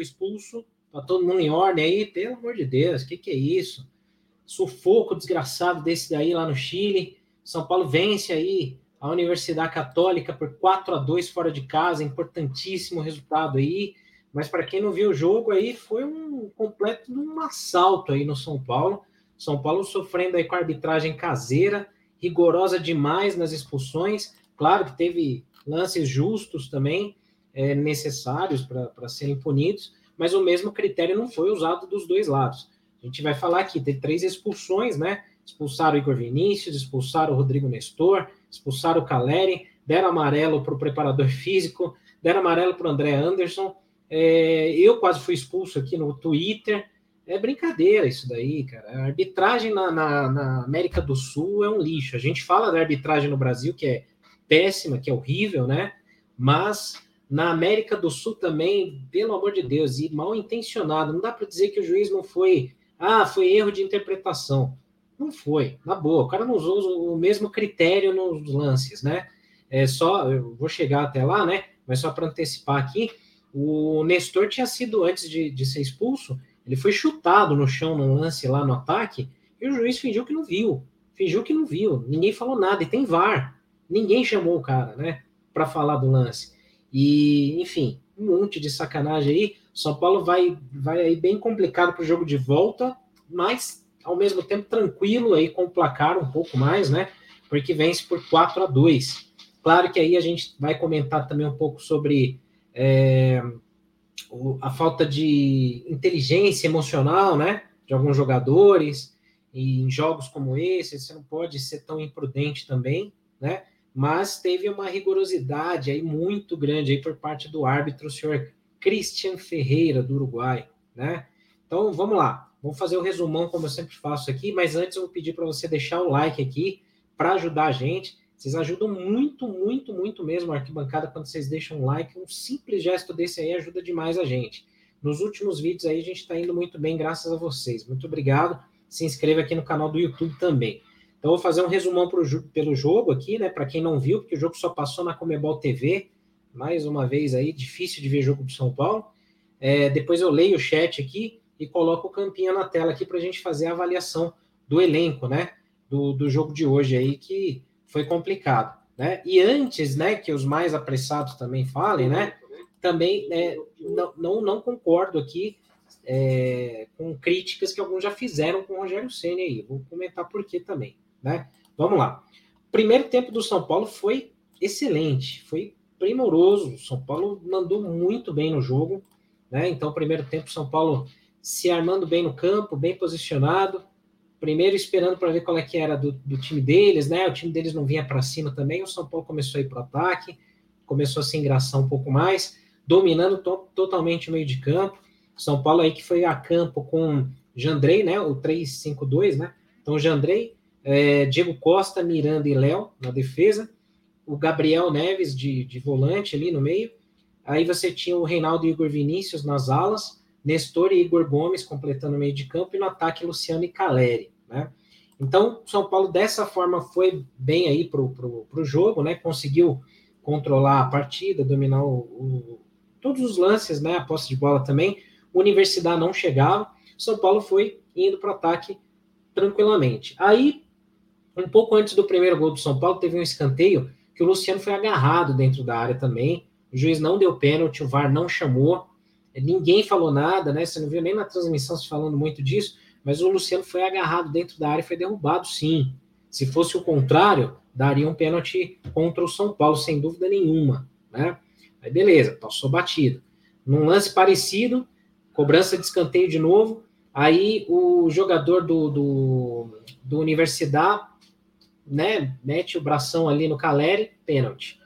Foi expulso, tá todo mundo em ordem aí, pelo amor de Deus, o que, que é isso? Sufoco desgraçado desse daí lá no Chile. São Paulo vence aí a Universidade Católica por 4 a 2 fora de casa, importantíssimo resultado aí. Mas para quem não viu o jogo aí, foi um completo um assalto aí no São Paulo. São Paulo sofrendo aí com a arbitragem caseira, rigorosa demais nas expulsões. Claro que teve lances justos também, é, necessários para serem punidos, mas o mesmo critério não foi usado dos dois lados. A gente vai falar aqui, teve três expulsões, né? Expulsaram o Igor Vinícius, expulsaram o Rodrigo Nestor, expulsaram o Caleri, deram amarelo para o preparador físico, deram amarelo para o André Anderson. É, eu quase fui expulso aqui no Twitter. É brincadeira isso daí, cara. A arbitragem na, na, na América do Sul é um lixo. A gente fala da arbitragem no Brasil, que é péssima, que é horrível, né? Mas na América do Sul também, pelo amor de Deus, e mal intencionado. Não dá para dizer que o juiz não foi. Ah, foi erro de interpretação. Não foi, na boa. O cara não usou o mesmo critério nos lances, né? É só, eu vou chegar até lá, né? Mas só para antecipar aqui, o Nestor tinha sido, antes de, de ser expulso, ele foi chutado no chão no lance lá no ataque, e o juiz fingiu que não viu. Fingiu que não viu. Ninguém falou nada. E tem VAR. Ninguém chamou o cara, né? Para falar do lance. E, enfim, um monte de sacanagem aí. São Paulo vai, vai aí bem complicado para o jogo de volta, mas ao mesmo tempo tranquilo aí com o placar um pouco mais, né? Porque vence por 4 a 2. Claro que aí a gente vai comentar também um pouco sobre é, a falta de inteligência emocional, né? De alguns jogadores. E em jogos como esse, você não pode ser tão imprudente também, né? Mas teve uma rigorosidade aí muito grande aí por parte do árbitro, o senhor Christian Ferreira, do Uruguai, né? Então, vamos lá. Vamos fazer o resumão, como eu sempre faço aqui, mas antes eu vou pedir para você deixar o like aqui para ajudar a gente. Vocês ajudam muito, muito, muito mesmo a arquibancada quando vocês deixam um like. Um simples gesto desse aí ajuda demais a gente. Nos últimos vídeos aí a gente está indo muito bem, graças a vocês. Muito obrigado. Se inscreva aqui no canal do YouTube também. Então, vou fazer um resumão pro, pelo jogo aqui, né? Para quem não viu, porque o jogo só passou na Comebol TV. Mais uma vez aí, difícil de ver jogo do São Paulo. É, depois eu leio o chat aqui e coloco o campinho na tela aqui para a gente fazer a avaliação do elenco, né? Do, do jogo de hoje aí, que foi complicado. Né? E antes, né, que os mais apressados também falem, né? Também é, não, não, não concordo aqui é, com críticas que alguns já fizeram com o Rogério Senna aí. Vou comentar por quê também. Né? Vamos lá. Primeiro tempo do São Paulo foi excelente, foi primoroso. São Paulo mandou muito bem no jogo, né? Então, primeiro tempo, São Paulo se armando bem no campo, bem posicionado. Primeiro esperando para ver qual é que era do, do, time deles, né? O time deles não vinha para cima também. O São Paulo começou a ir para o ataque, começou a se engraçar um pouco mais, dominando to totalmente o meio de campo. São Paulo aí que foi a campo com Jandrei, né? O 3-5-2, né? Então, Jandrei, é, Diego Costa, Miranda e Léo na defesa, o Gabriel Neves de, de volante ali no meio, aí você tinha o Reinaldo e Igor Vinícius nas alas, Nestor e Igor Gomes completando o meio de campo, e no ataque Luciano e Caleri, né? Então, São Paulo dessa forma foi bem aí para o jogo, né? Conseguiu controlar a partida, dominar o, o, todos os lances, né? A posse de bola também. Universidade não chegava, São Paulo foi indo para o ataque tranquilamente. Aí um pouco antes do primeiro gol do São Paulo, teve um escanteio que o Luciano foi agarrado dentro da área também. O juiz não deu pênalti, o VAR não chamou, ninguém falou nada, né? Você não viu nem na transmissão se falando muito disso, mas o Luciano foi agarrado dentro da área e foi derrubado, sim. Se fosse o contrário, daria um pênalti contra o São Paulo, sem dúvida nenhuma, né? Aí beleza, passou batido. Num lance parecido, cobrança de escanteio de novo, Aí o jogador do, do, do Universidade, né, mete o bração ali no Caleri, pênalti.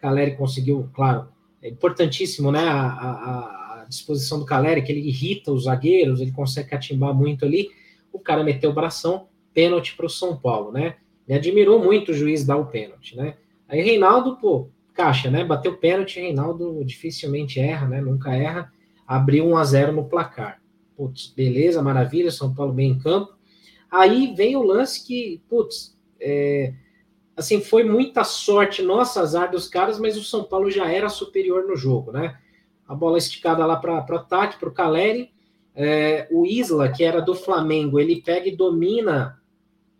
Caleri conseguiu, claro, é importantíssimo, né, a, a, a, disposição do Caleri, que ele irrita os zagueiros, ele consegue catimbar muito ali. O cara meteu o bração, pênalti para o São Paulo, né? Me admirou muito o juiz dar o pênalti, né? Aí Reinaldo, pô, caixa, né? Bateu pênalti, Reinaldo dificilmente erra, né? Nunca erra. Abriu 1 a 0 no placar. Putz, beleza, maravilha, São Paulo bem em campo. Aí vem o lance que, putz, é, assim, foi muita sorte nossa, azar dos caras, mas o São Paulo já era superior no jogo, né? A bola esticada lá para o ataque, para o Caleri. É, o Isla, que era do Flamengo, ele pega e domina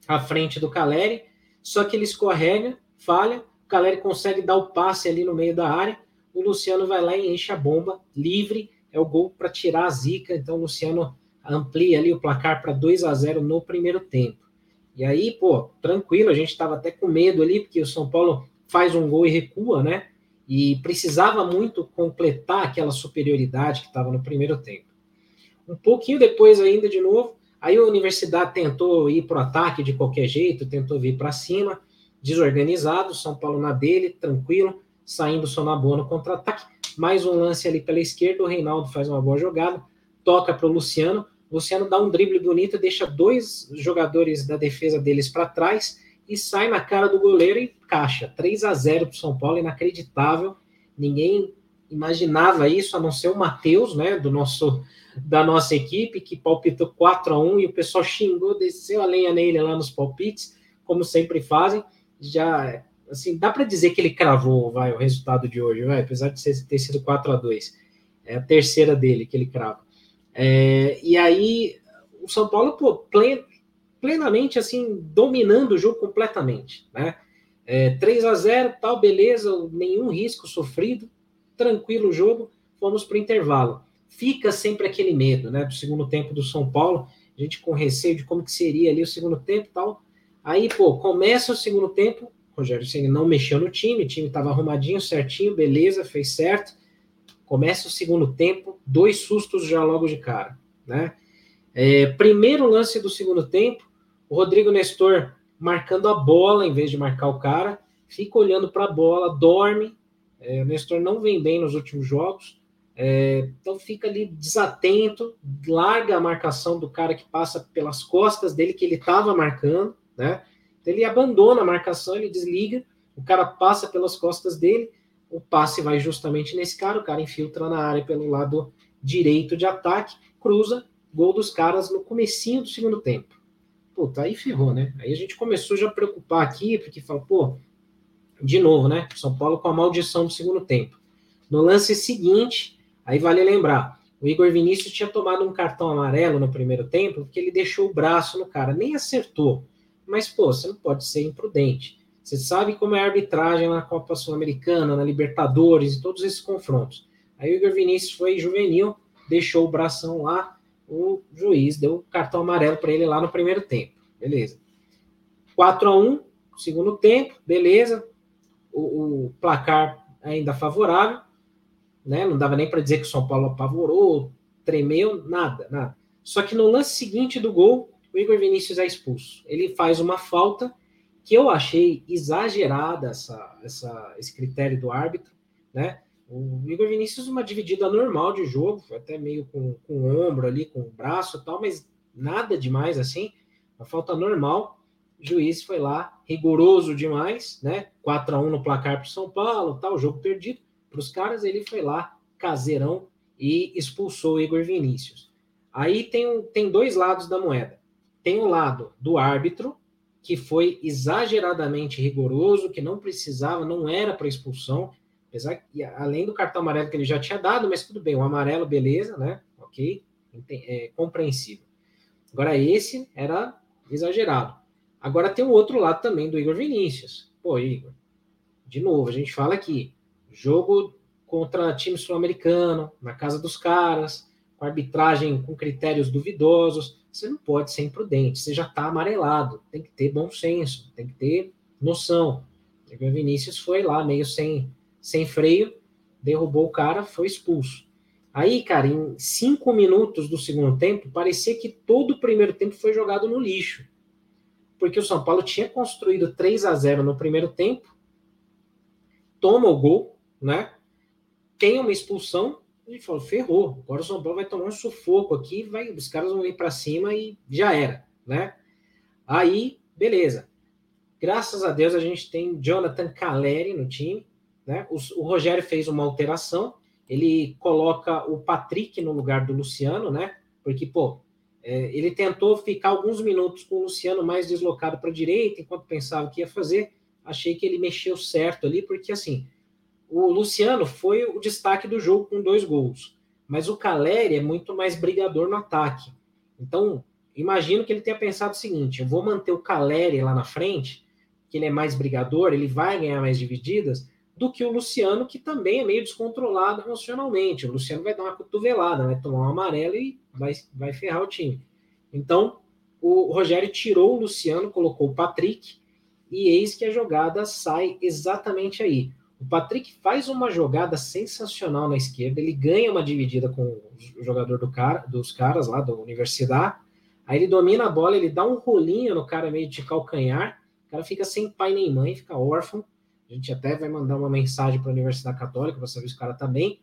a frente do Caleri, só que ele escorrega, falha, Caleri consegue dar o passe ali no meio da área, o Luciano vai lá e enche a bomba, livre, é o gol para tirar a zica, então o Luciano amplia ali o placar para 2 a 0 no primeiro tempo. E aí, pô, tranquilo, a gente estava até com medo ali, porque o São Paulo faz um gol e recua, né? E precisava muito completar aquela superioridade que estava no primeiro tempo. Um pouquinho depois, ainda de novo, aí a Universidade tentou ir para o ataque de qualquer jeito, tentou vir para cima, desorganizado, São Paulo na dele, tranquilo, saindo só na boa no contra-ataque. Mais um lance ali pela esquerda, o Reinaldo faz uma boa jogada, toca para o Luciano. Luciano dá um drible bonito, deixa dois jogadores da defesa deles para trás e sai na cara do goleiro e caixa. 3 a 0 para o São Paulo, inacreditável. Ninguém imaginava isso, a não ser o Matheus, né, do nosso da nossa equipe, que palpitou 4 a 1 e o pessoal xingou, desceu a lenha nele lá nos palpites, como sempre fazem já assim, dá para dizer que ele cravou, vai, o resultado de hoje, vai, apesar de ter sido 4 a 2 É a terceira dele que ele crava. É, e aí, o São Paulo, pô, plen, plenamente, assim, dominando o jogo completamente, né? É, 3 a 0 tal, beleza, nenhum risco sofrido, tranquilo o jogo, fomos para o intervalo. Fica sempre aquele medo, né, do segundo tempo do São Paulo, a gente com receio de como que seria ali o segundo tempo tal, Aí, pô, começa o segundo tempo, Rogério Ceni não mexeu no time, o time estava arrumadinho, certinho, beleza, fez certo. Começa o segundo tempo, dois sustos já logo de cara, né? É, primeiro lance do segundo tempo, o Rodrigo Nestor marcando a bola em vez de marcar o cara, fica olhando para a bola, dorme. É, o Nestor não vem bem nos últimos jogos, é, então fica ali desatento, larga a marcação do cara que passa pelas costas dele, que ele estava marcando né? Então, ele abandona a marcação, ele desliga, o cara passa pelas costas dele, o passe vai justamente nesse cara, o cara infiltra na área pelo lado direito de ataque, cruza, gol dos caras no comecinho do segundo tempo. Puta, aí ferrou, né? Aí a gente começou já a preocupar aqui, porque fala, pô, de novo, né? São Paulo com a maldição do segundo tempo. No lance seguinte, aí vale lembrar, o Igor Vinícius tinha tomado um cartão amarelo no primeiro tempo, porque ele deixou o braço no cara, nem acertou. Mas, pô, você não pode ser imprudente. Você sabe como é a arbitragem na Copa Sul-Americana, na Libertadores e todos esses confrontos. Aí o Igor Vinícius foi juvenil, deixou o bração lá, o juiz deu cartão amarelo para ele lá no primeiro tempo. Beleza. 4 a 1 segundo tempo, beleza. O, o placar ainda favorável, né? Não dava nem para dizer que o São Paulo apavorou, tremeu, nada, nada. Só que no lance seguinte do gol, o Igor Vinícius é expulso. Ele faz uma falta que eu achei exagerada essa, essa, esse critério do árbitro, né? O Igor Vinícius uma dividida normal de jogo, até meio com, com o ombro ali, com o braço e tal, mas nada demais assim, uma falta normal. O juiz foi lá, rigoroso demais, né? 4 a 1 no placar para o São Paulo, tal, jogo perdido para os caras, ele foi lá, caseirão, e expulsou o Igor Vinícius. Aí tem, tem dois lados da moeda tem o lado do árbitro, que foi exageradamente rigoroso, que não precisava, não era para expulsão, apesar que, além do cartão amarelo que ele já tinha dado, mas tudo bem, o amarelo, beleza, né? Ok, é compreensível. Agora, esse era exagerado. Agora tem o outro lado também do Igor Vinícius. Pô, Igor, de novo, a gente fala aqui, jogo contra time sul-americano, na casa dos caras, com arbitragem com critérios duvidosos você não pode ser imprudente, você já está amarelado, tem que ter bom senso, tem que ter noção. O Vinícius foi lá, meio sem, sem freio, derrubou o cara, foi expulso. Aí, cara, em cinco minutos do segundo tempo, parecia que todo o primeiro tempo foi jogado no lixo. Porque o São Paulo tinha construído 3 a 0 no primeiro tempo, toma o gol, né? Tem uma expulsão e falou: ferrou. Agora o São Paulo vai tomar um sufoco aqui, vai, os caras vão ir para cima e já era, né? Aí, beleza. Graças a Deus a gente tem Jonathan Caleri no time, né? O, o Rogério fez uma alteração, ele coloca o Patrick no lugar do Luciano, né? Porque, pô, é, ele tentou ficar alguns minutos com o Luciano mais deslocado para a direita, enquanto pensava o que ia fazer. Achei que ele mexeu certo ali, porque assim, o Luciano foi o destaque do jogo com dois gols, mas o Caleri é muito mais brigador no ataque. Então, imagino que ele tenha pensado o seguinte: eu vou manter o Caleri lá na frente, que ele é mais brigador, ele vai ganhar mais divididas, do que o Luciano, que também é meio descontrolado emocionalmente. O Luciano vai dar uma cotovelada, vai tomar um amarelo e vai, vai ferrar o time. Então, o Rogério tirou o Luciano, colocou o Patrick, e eis que a jogada sai exatamente aí. O Patrick faz uma jogada sensacional na esquerda, ele ganha uma dividida com o jogador do cara, dos caras lá da universidade. Aí ele domina a bola, ele dá um rolinho no cara meio de calcanhar, o cara fica sem pai nem mãe, fica órfão. A gente até vai mandar uma mensagem para a Universidade Católica para saber se o cara tá bem.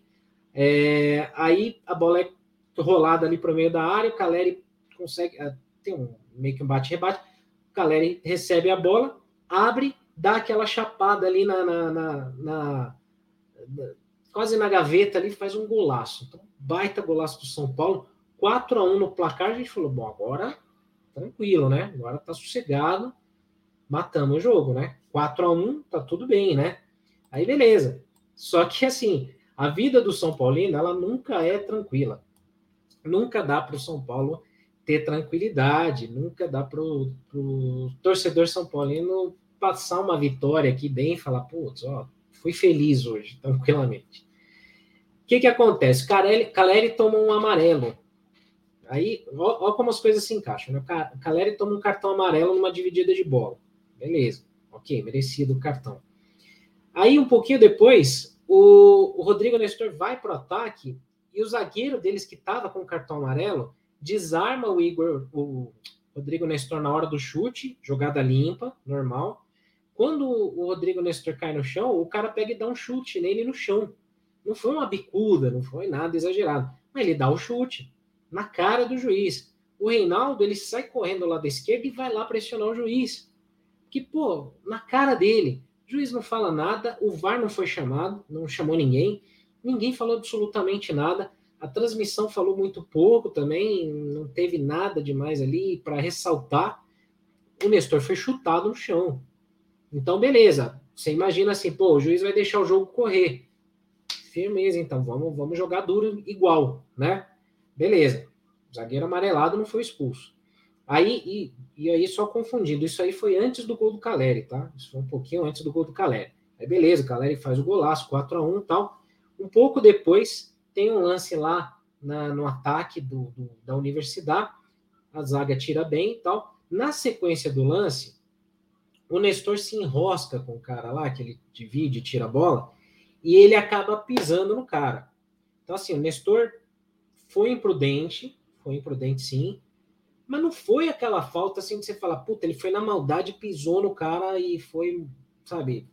É, aí a bola é rolada ali para o meio da área, o Caleri consegue. É, tem um meio que um bate-rebate. O Caleri recebe a bola, abre dá aquela chapada ali na, na, na, na, quase na gaveta ali, faz um golaço. Então, baita golaço do São Paulo, 4 a 1 no placar, a gente falou, bom, agora tranquilo, né? Agora tá sossegado, matamos o jogo, né? 4 a 1 tá tudo bem, né? Aí beleza. Só que assim, a vida do São Paulino, ela nunca é tranquila. Nunca dá para o São Paulo ter tranquilidade, nunca dá para o torcedor São Paulino passar uma vitória aqui bem e falar, putz, ó, fui feliz hoje, tranquilamente. O que que acontece? Caleri, Caleri toma um amarelo. Aí, ó, como as coisas se encaixam. Né? O Caleri toma um cartão amarelo numa dividida de bola. Beleza. Ok, merecido o cartão. Aí, um pouquinho depois, o, o Rodrigo Nestor vai para o ataque e o zagueiro deles que estava com o cartão amarelo desarma o Igor, o Rodrigo Nestor na hora do chute, jogada limpa, normal. Quando o Rodrigo Nestor cai no chão, o cara pega e dá um chute nele no chão. Não foi uma bicuda, não foi nada exagerado. Mas ele dá o chute na cara do juiz. O Reinaldo, ele sai correndo lá da esquerda e vai lá pressionar o juiz. Que, pô, na cara dele. O juiz não fala nada, o VAR não foi chamado, não chamou ninguém, ninguém falou absolutamente nada. A transmissão falou muito pouco também, não teve nada demais ali para ressaltar. O Nestor foi chutado no chão. Então, beleza. Você imagina assim, pô, o juiz vai deixar o jogo correr. Firmeza, então, vamos, vamos jogar duro igual, né? Beleza. Zagueiro amarelado não foi expulso. Aí, e, e aí, só confundindo, isso aí foi antes do gol do Caleri, tá? Isso foi um pouquinho antes do gol do Caleri. Aí, beleza, o Caleri faz o golaço, 4 a 1 e tal. Um pouco depois, tem um lance lá na, no ataque do, do, da universidade, a zaga tira bem e tal. Na sequência do lance, o Nestor se enrosca com o cara lá, que ele divide, tira a bola, e ele acaba pisando no cara. Então, assim, o Nestor foi imprudente, foi imprudente sim, mas não foi aquela falta assim de você falar, puta, ele foi na maldade, pisou no cara e foi, sabe?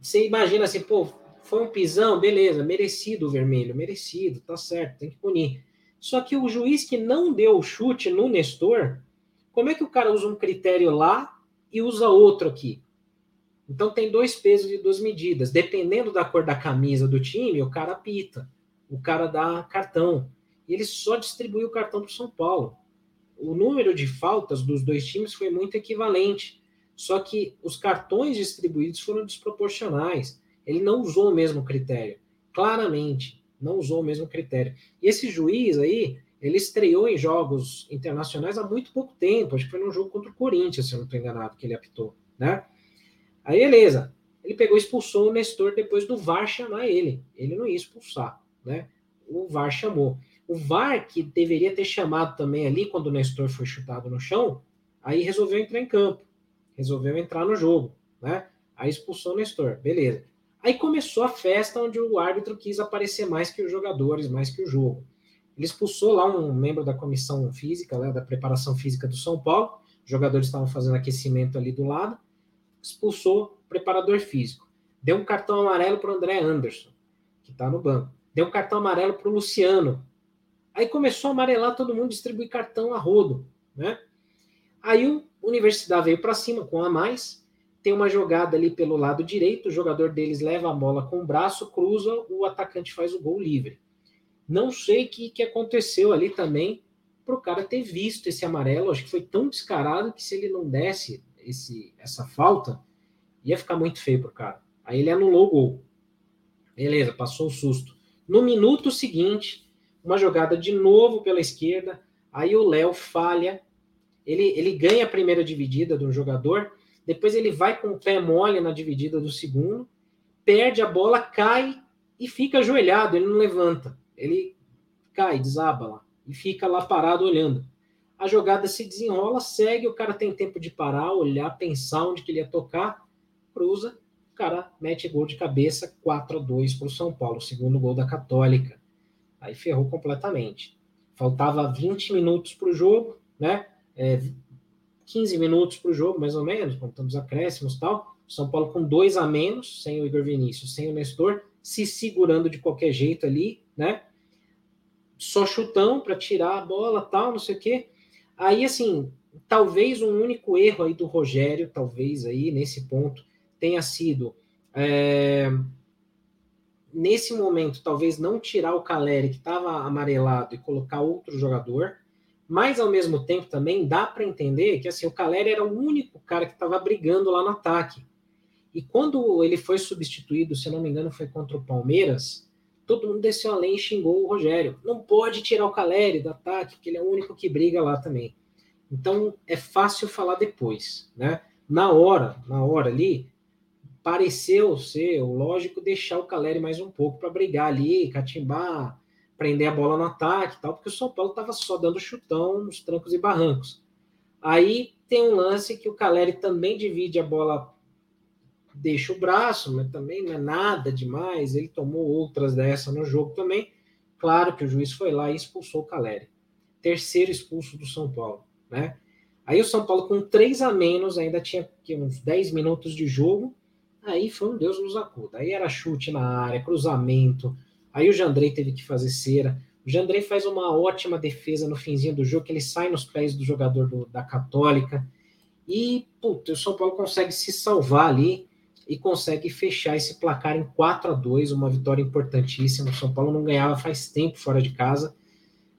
Você imagina assim, pô, foi um pisão, beleza, merecido o vermelho, merecido, tá certo, tem que punir. Só que o juiz que não deu o chute no Nestor, como é que o cara usa um critério lá e usa outro aqui. Então tem dois pesos e duas medidas. Dependendo da cor da camisa do time, o cara pita, o cara dá cartão. E ele só distribuiu o cartão para o São Paulo. O número de faltas dos dois times foi muito equivalente. Só que os cartões distribuídos foram desproporcionais. Ele não usou o mesmo critério. Claramente, não usou o mesmo critério. E esse juiz aí, ele estreou em jogos internacionais há muito pouco tempo, acho que foi num jogo contra o Corinthians, se eu não estou enganado, que ele apitou, né? Aí, beleza. Ele pegou e expulsou o Nestor depois do VAR chamar ele. Ele não ia expulsar, né? O VAR chamou. O VAR, que deveria ter chamado também ali quando o Nestor foi chutado no chão, aí resolveu entrar em campo, resolveu entrar no jogo, né? Aí expulsou o Nestor, beleza. Aí começou a festa onde o árbitro quis aparecer mais que os jogadores, mais que o jogo. Ele expulsou lá um membro da comissão física, né, da preparação física do São Paulo. Os jogadores estavam fazendo aquecimento ali do lado. Expulsou o preparador físico. Deu um cartão amarelo para o André Anderson, que está no banco. Deu um cartão amarelo para o Luciano. Aí começou a amarelar todo mundo, distribuir cartão a rodo. Né? Aí o Universidade veio para cima com a mais. Tem uma jogada ali pelo lado direito. O jogador deles leva a bola com o braço, cruza, o atacante faz o gol livre. Não sei o que, que aconteceu ali também para o cara ter visto esse amarelo. Acho que foi tão descarado que se ele não desse esse, essa falta, ia ficar muito feio para o cara. Aí ele anulou o gol. Beleza, passou o susto. No minuto seguinte, uma jogada de novo pela esquerda. Aí o Léo falha. Ele, ele ganha a primeira dividida do jogador. Depois ele vai com o pé mole na dividida do segundo. Perde a bola, cai e fica ajoelhado. Ele não levanta ele cai, desaba lá e fica lá parado olhando. A jogada se desenrola, segue, o cara tem tempo de parar, olhar, pensar onde que ele ia tocar, cruza, o cara mete gol de cabeça, 4 a 2 para o São Paulo, segundo gol da Católica. Aí ferrou completamente. Faltava 20 minutos para o jogo, né? É, 15 minutos para o jogo, mais ou menos, contando os acréscimos e tal. São Paulo com dois a menos, sem o Igor Vinícius, sem o Nestor, se segurando de qualquer jeito ali, né? Só chutão para tirar a bola, tal, não sei o quê. Aí, assim, talvez um único erro aí do Rogério, talvez aí nesse ponto, tenha sido é, nesse momento, talvez não tirar o Caleri, que estava amarelado, e colocar outro jogador, mas ao mesmo tempo também dá para entender que assim, o Caleri era o único cara que estava brigando lá no ataque. E quando ele foi substituído, se não me engano, foi contra o Palmeiras, todo mundo desceu além e xingou o Rogério. Não pode tirar o Caleri do ataque, porque ele é o único que briga lá também. Então é fácil falar depois, né? Na hora, na hora ali, pareceu ser o lógico deixar o Caleri mais um pouco para brigar ali, catimbar, prender a bola no ataque e tal, porque o São Paulo estava só dando chutão nos trancos e barrancos. Aí tem um lance que o Caleri também divide a bola deixa o braço, mas também não é nada demais. Ele tomou outras dessa no jogo também. Claro que o juiz foi lá e expulsou o Caleri. Terceiro expulso do São Paulo, né? Aí o São Paulo com três a menos, ainda tinha uns 10 minutos de jogo. Aí foi um Deus nos acuda. Aí era chute na área, cruzamento. Aí o Jandrei teve que fazer cera. O Jandrei faz uma ótima defesa no finzinho do jogo, que ele sai nos pés do jogador do, da Católica. E, puta, o São Paulo consegue se salvar ali e consegue fechar esse placar em 4 a 2 uma vitória importantíssima. O São Paulo não ganhava faz tempo fora de casa.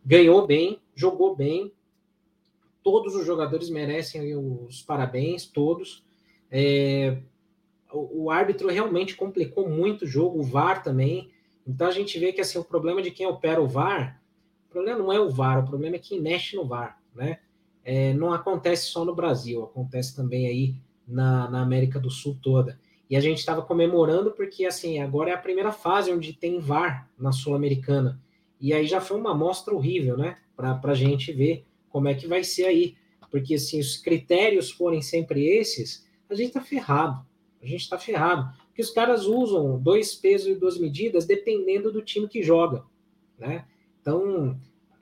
Ganhou bem, jogou bem. Todos os jogadores merecem os parabéns, todos. É, o, o, árbitro realmente complicou muito o jogo, o VAR também. Então a gente vê que assim, o problema de quem opera o VAR, o problema não é o VAR, o problema é quem mexe no VAR, né? É, não acontece só no Brasil, acontece também aí na, na América do Sul toda. E a gente estava comemorando porque, assim, agora é a primeira fase onde tem VAR na Sul-Americana. E aí já foi uma amostra horrível, né? Para a gente ver como é que vai ser aí. Porque, assim, os critérios forem sempre esses, a gente está ferrado. A gente está ferrado. Porque os caras usam dois pesos e duas medidas dependendo do time que joga, né? Então,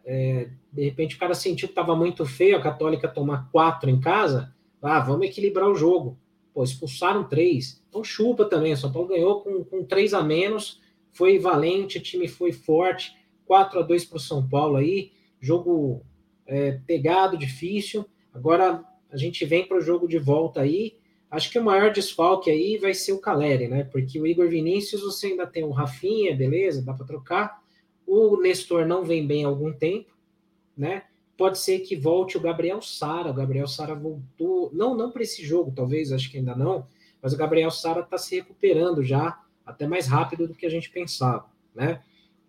é, de repente o cara sentiu que estava muito feio a Católica tomar quatro em casa. Ah, vamos equilibrar o jogo. Pô, expulsaram três. Então chupa também. São Paulo ganhou com, com três a menos. Foi valente, o time foi forte. 4 a 2 para o São Paulo aí. Jogo é, pegado, difícil. Agora a gente vem para o jogo de volta aí. Acho que o maior desfalque aí vai ser o Caleri, né? Porque o Igor Vinícius você ainda tem o Rafinha, beleza, dá para trocar. O Nestor não vem bem há algum tempo, né? Pode ser que volte o Gabriel Sara. O Gabriel Sara voltou, não, não para esse jogo, talvez, acho que ainda não, mas o Gabriel Sara está se recuperando já, até mais rápido do que a gente pensava, né?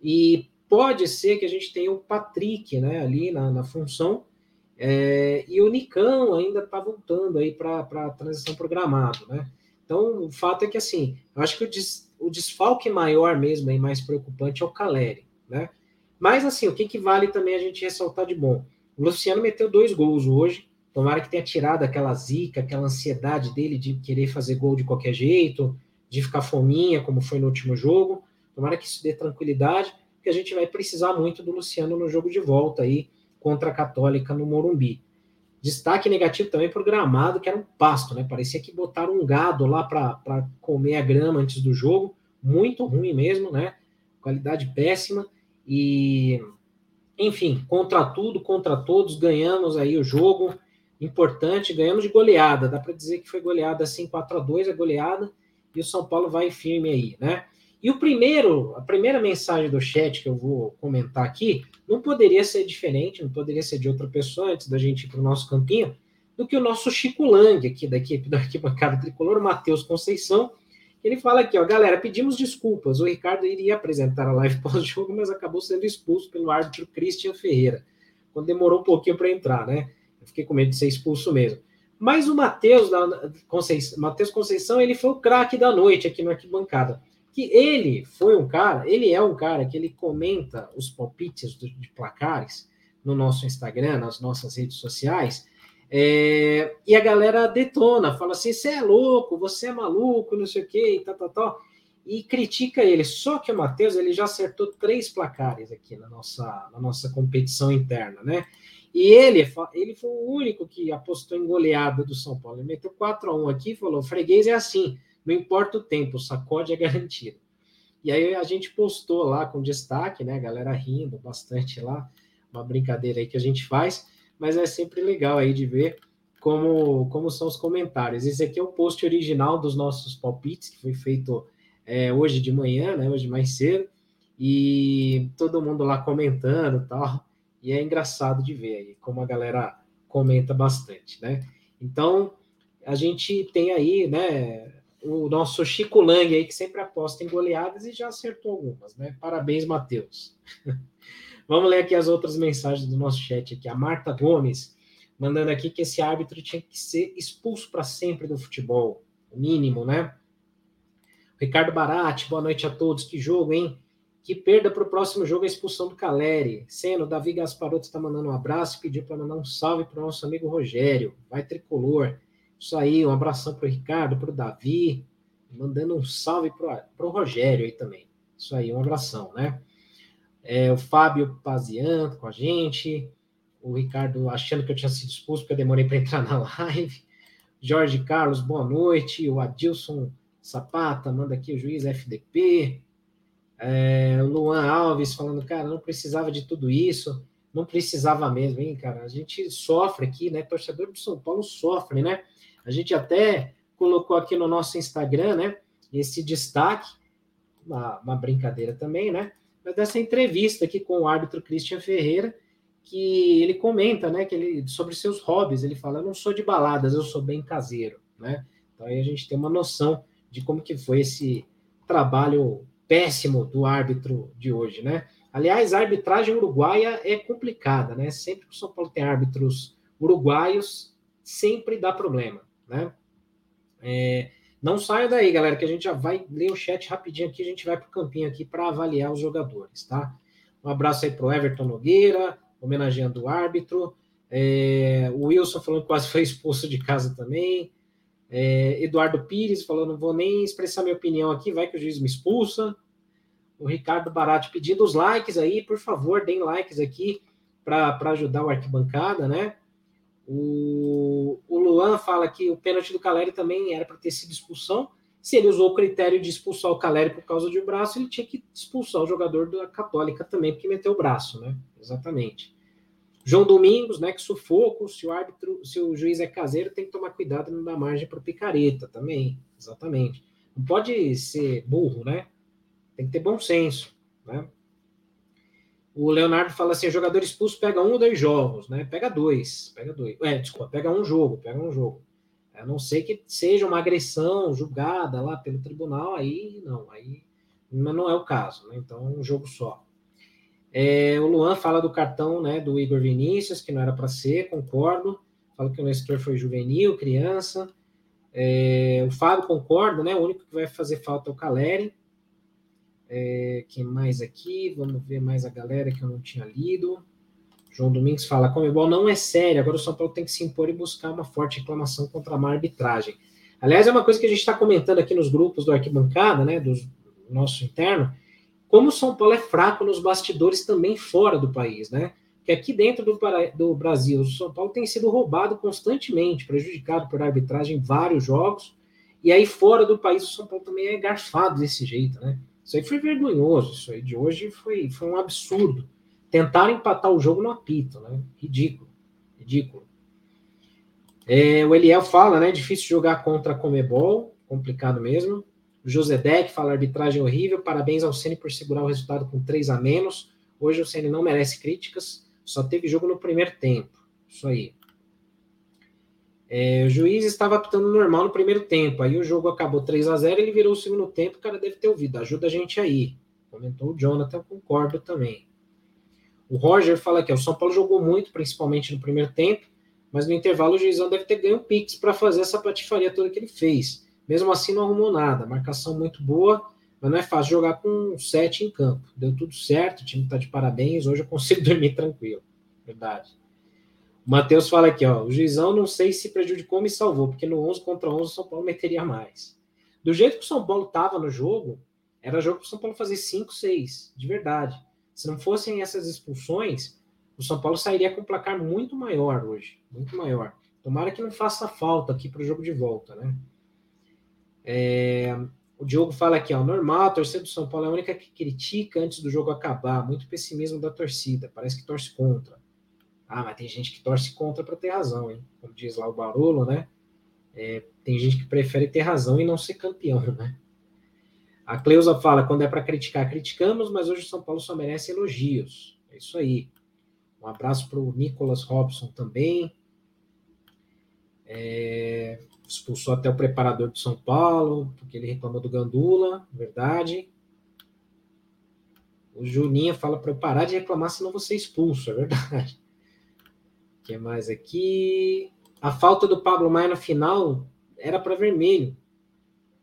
E pode ser que a gente tenha o Patrick, né, ali na, na função, é, e o Nicão ainda está voltando aí para a transição programada, né? Então, o fato é que, assim, eu acho que o, des, o desfalque maior mesmo e mais preocupante é o Caleri, né? Mas, assim, o que, que vale também a gente ressaltar de bom? O Luciano meteu dois gols hoje. Tomara que tenha tirado aquela zica, aquela ansiedade dele de querer fazer gol de qualquer jeito, de ficar fominha, como foi no último jogo. Tomara que isso dê tranquilidade, porque a gente vai precisar muito do Luciano no jogo de volta aí contra a Católica no Morumbi. Destaque negativo também para o gramado, que era um pasto, né? Parecia que botaram um gado lá para comer a grama antes do jogo. Muito ruim mesmo, né? Qualidade péssima. E, enfim, contra tudo, contra todos, ganhamos aí o jogo. Importante, ganhamos de goleada. Dá para dizer que foi goleada assim, 4 a 2 a goleada. E o São Paulo vai firme aí, né? E o primeiro, a primeira mensagem do chat que eu vou comentar aqui, não poderia ser diferente, não poderia ser de outra pessoa, antes da gente ir para o nosso campinho, do que o nosso Chico Lang, aqui da equipe da arquibancada tricolor, Matheus Conceição. Ele fala aqui, ó, galera, pedimos desculpas. O Ricardo iria apresentar a live pós-jogo, mas acabou sendo expulso pelo árbitro Christian Ferreira, quando demorou um pouquinho para entrar, né? Eu fiquei com medo de ser expulso mesmo. Mas o Matheus Conceição, Matheus Conceição, ele foi o craque da noite aqui na arquibancada que ele foi um cara, ele é um cara que ele comenta os palpites de placares no nosso Instagram, nas nossas redes sociais, é, e a galera detona, fala assim: você é louco, você é maluco, não sei o quê, e tal, tal, tal, e critica ele. Só que o Matheus ele já acertou três placares aqui na nossa, na nossa competição interna, né? E ele, ele foi o único que apostou em goleada do São Paulo. Ele meteu 4 a 1 aqui e falou: freguês é assim. Não importa o tempo, sacode é garantido. E aí a gente postou lá com destaque, né? A galera rindo bastante lá, uma brincadeira aí que a gente faz, mas é sempre legal aí de ver como, como são os comentários. Esse aqui é o post original dos nossos palpites, que foi feito é, hoje de manhã, né? Hoje mais cedo, e todo mundo lá comentando tal. E é engraçado de ver aí como a galera comenta bastante, né? Então a gente tem aí, né? o nosso Chico Lang aí, que sempre aposta em goleadas e já acertou algumas, né? Parabéns, Matheus. Vamos ler aqui as outras mensagens do nosso chat aqui. A Marta Gomes mandando aqui que esse árbitro tinha que ser expulso para sempre do futebol, o mínimo, né? Ricardo Barati, boa noite a todos. Que jogo, hein? Que perda para o próximo jogo a expulsão do Caleri. Sendo, Davi Gasparotto está mandando um abraço e pediu para mandar um salve para o nosso amigo Rogério. Vai tricolor. Isso aí, um abração para o Ricardo, para o Davi, mandando um salve para o Rogério aí também. Isso aí, um abração, né? É, o Fábio Pazian com a gente, o Ricardo achando que eu tinha sido expulso porque eu demorei para entrar na live. Jorge Carlos, boa noite. O Adilson Sapata manda aqui o juiz FDP. É, Luan Alves falando, cara, não precisava de tudo isso. Não precisava mesmo, hein, cara? A gente sofre aqui, né? Torcedor do São Paulo sofre, né? A gente até colocou aqui no nosso Instagram, né? Esse destaque, uma, uma brincadeira também, né? Dessa entrevista aqui com o árbitro Christian Ferreira, que ele comenta, né? Que ele sobre seus hobbies, ele fala: eu não sou de baladas, eu sou bem caseiro, né? Então aí a gente tem uma noção de como que foi esse trabalho péssimo do árbitro de hoje, né? Aliás, a arbitragem uruguaia é complicada, né? Sempre que o São Paulo tem árbitros uruguaios, sempre dá problema né? É, não saia daí, galera, que a gente já vai ler o chat rapidinho aqui, a gente vai para o campinho aqui para avaliar os jogadores, tá? Um abraço aí para o Everton Nogueira, homenageando o árbitro. É, o Wilson falando que quase foi expulso de casa também. É, Eduardo Pires falando, não vou nem expressar minha opinião aqui, vai que o juiz me expulsa. O Ricardo Barati pedindo os likes aí, por favor, deem likes aqui para ajudar o arquibancada, né? O, o Luan fala que o pênalti do Caleri também era para ter sido expulsão. Se ele usou o critério de expulsar o Caleri por causa de um braço, ele tinha que expulsar o jogador da Católica também, porque meteu o braço, né? Exatamente. João Domingos, né? Que sufoco, se o árbitro, se o juiz é caseiro, tem que tomar cuidado não dar margem para picareta também. Exatamente. Não pode ser burro, né? Tem que ter bom senso, né? O Leonardo fala assim: jogador expulso pega um ou dois jogos, né? Pega dois, pega dois. É, desculpa, pega um jogo, pega um jogo. A não ser que seja uma agressão julgada lá pelo tribunal, aí não, aí mas não é o caso, né? Então, um jogo só. É, o Luan fala do cartão né, do Igor Vinícius, que não era para ser, concordo. Fala que o Nestor foi juvenil, criança. É, o Fábio concorda, né? O único que vai fazer falta é o Caleri. É, quem mais aqui? Vamos ver mais a galera que eu não tinha lido. João Domingos fala: Comebol não é sério, agora o São Paulo tem que se impor e buscar uma forte reclamação contra a má arbitragem. Aliás, é uma coisa que a gente está comentando aqui nos grupos do Arquibancada, né, do nosso interno, como o São Paulo é fraco nos bastidores também fora do país, né? Que aqui dentro do, do Brasil, o São Paulo tem sido roubado constantemente, prejudicado por arbitragem em vários jogos, e aí fora do país o São Paulo também é garfado desse jeito, né? Isso aí foi vergonhoso, isso aí de hoje foi, foi um absurdo. Tentaram empatar o jogo no apito, né? Ridículo, ridículo. É, o Eliel fala, né? Difícil jogar contra a Comebol, complicado mesmo. O José Deck fala arbitragem horrível. Parabéns ao Ceni por segurar o resultado com 3 a menos. Hoje o Ceni não merece críticas. Só teve jogo no primeiro tempo. Isso aí. É, o juiz estava apitando normal no primeiro tempo. Aí o jogo acabou 3 a 0 ele virou o segundo tempo. O cara deve ter ouvido. Ajuda a gente aí. Comentou o Jonathan, concordo também. O Roger fala que o São Paulo jogou muito, principalmente no primeiro tempo, mas no intervalo o juizão deve ter ganho pix para fazer essa patifaria toda que ele fez. Mesmo assim, não arrumou nada. Marcação muito boa, mas não é fácil jogar com sete em campo. Deu tudo certo, o time está de parabéns. Hoje eu consigo dormir tranquilo. Verdade. Matheus fala aqui, ó. O juizão não sei se prejudicou ou me salvou, porque no 11 contra 11 o São Paulo meteria mais. Do jeito que o São Paulo estava no jogo, era jogo para o São Paulo fazer 5, 6, de verdade. Se não fossem essas expulsões, o São Paulo sairia com um placar muito maior hoje. Muito maior. Tomara que não faça falta aqui para o jogo de volta, né? É, o Diogo fala aqui, ó, normal, a torcida do São Paulo é a única que critica antes do jogo acabar, muito pessimismo da torcida, parece que torce contra. Ah, mas tem gente que torce contra para ter razão, hein? Como diz lá o Barolo, né? É, tem gente que prefere ter razão e não ser campeão, né? A Cleusa fala, quando é para criticar, criticamos, mas hoje o São Paulo só merece elogios. É isso aí. Um abraço para o Nicolas Robson também. É, expulsou até o preparador de São Paulo, porque ele reclamou do Gandula, verdade. O Juninho fala para eu parar de reclamar, senão você expulso, é verdade. Que mais aqui? A falta do Pablo Maia no final era para vermelho.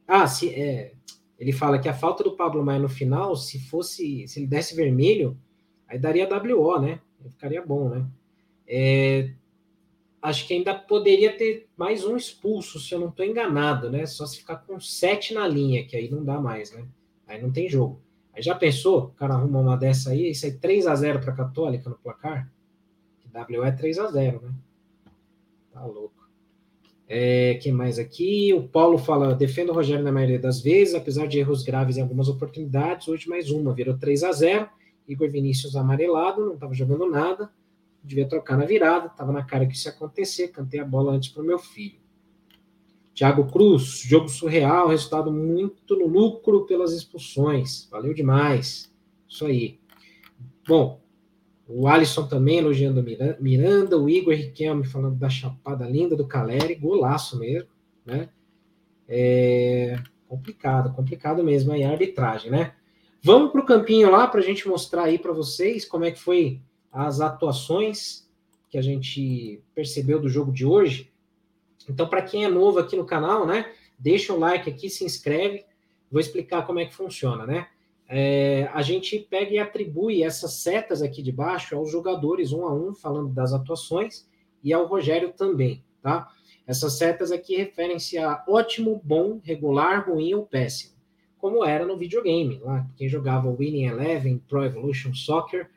Ah, se, é, ele fala que a falta do Pablo Maia no final, se fosse, se ele desse vermelho, aí daria WO, né? Ficaria bom, né? É, acho que ainda poderia ter mais um expulso, se eu não estou enganado, né? Só se ficar com sete na linha, que aí não dá mais, né? Aí não tem jogo. Aí já pensou? O cara arruma uma dessa aí, isso aí 3 a 0 para a Católica no placar? W é 3 a 0 né? Tá louco. É, quem mais aqui? O Paulo fala: defendo o Rogério na maioria das vezes, apesar de erros graves em algumas oportunidades. Hoje mais uma, virou 3 a 0 Igor Vinícius amarelado, não estava jogando nada devia trocar na virada, estava na cara que isso ia acontecer, cantei a bola antes para o meu filho. Thiago Cruz, jogo surreal, resultado muito no lucro pelas expulsões. Valeu demais. Isso aí. Bom, o Alisson também elogiando Miranda, o Igor Riquelme falando da chapada linda do Caleri, golaço mesmo, né? É complicado, complicado mesmo aí a arbitragem, né? Vamos para o campinho lá para a gente mostrar aí para vocês como é que foi as atuações que a gente percebeu do jogo de hoje. Então, para quem é novo aqui no canal, né, deixa o like aqui, se inscreve. Vou explicar como é que funciona, né? É, a gente pega e atribui essas setas aqui de baixo aos jogadores um a um, falando das atuações, e ao Rogério também, tá? Essas setas aqui referem-se a ótimo, bom, regular, ruim ou péssimo, como era no videogame, lá quem jogava Winning Eleven, Pro Evolution Soccer,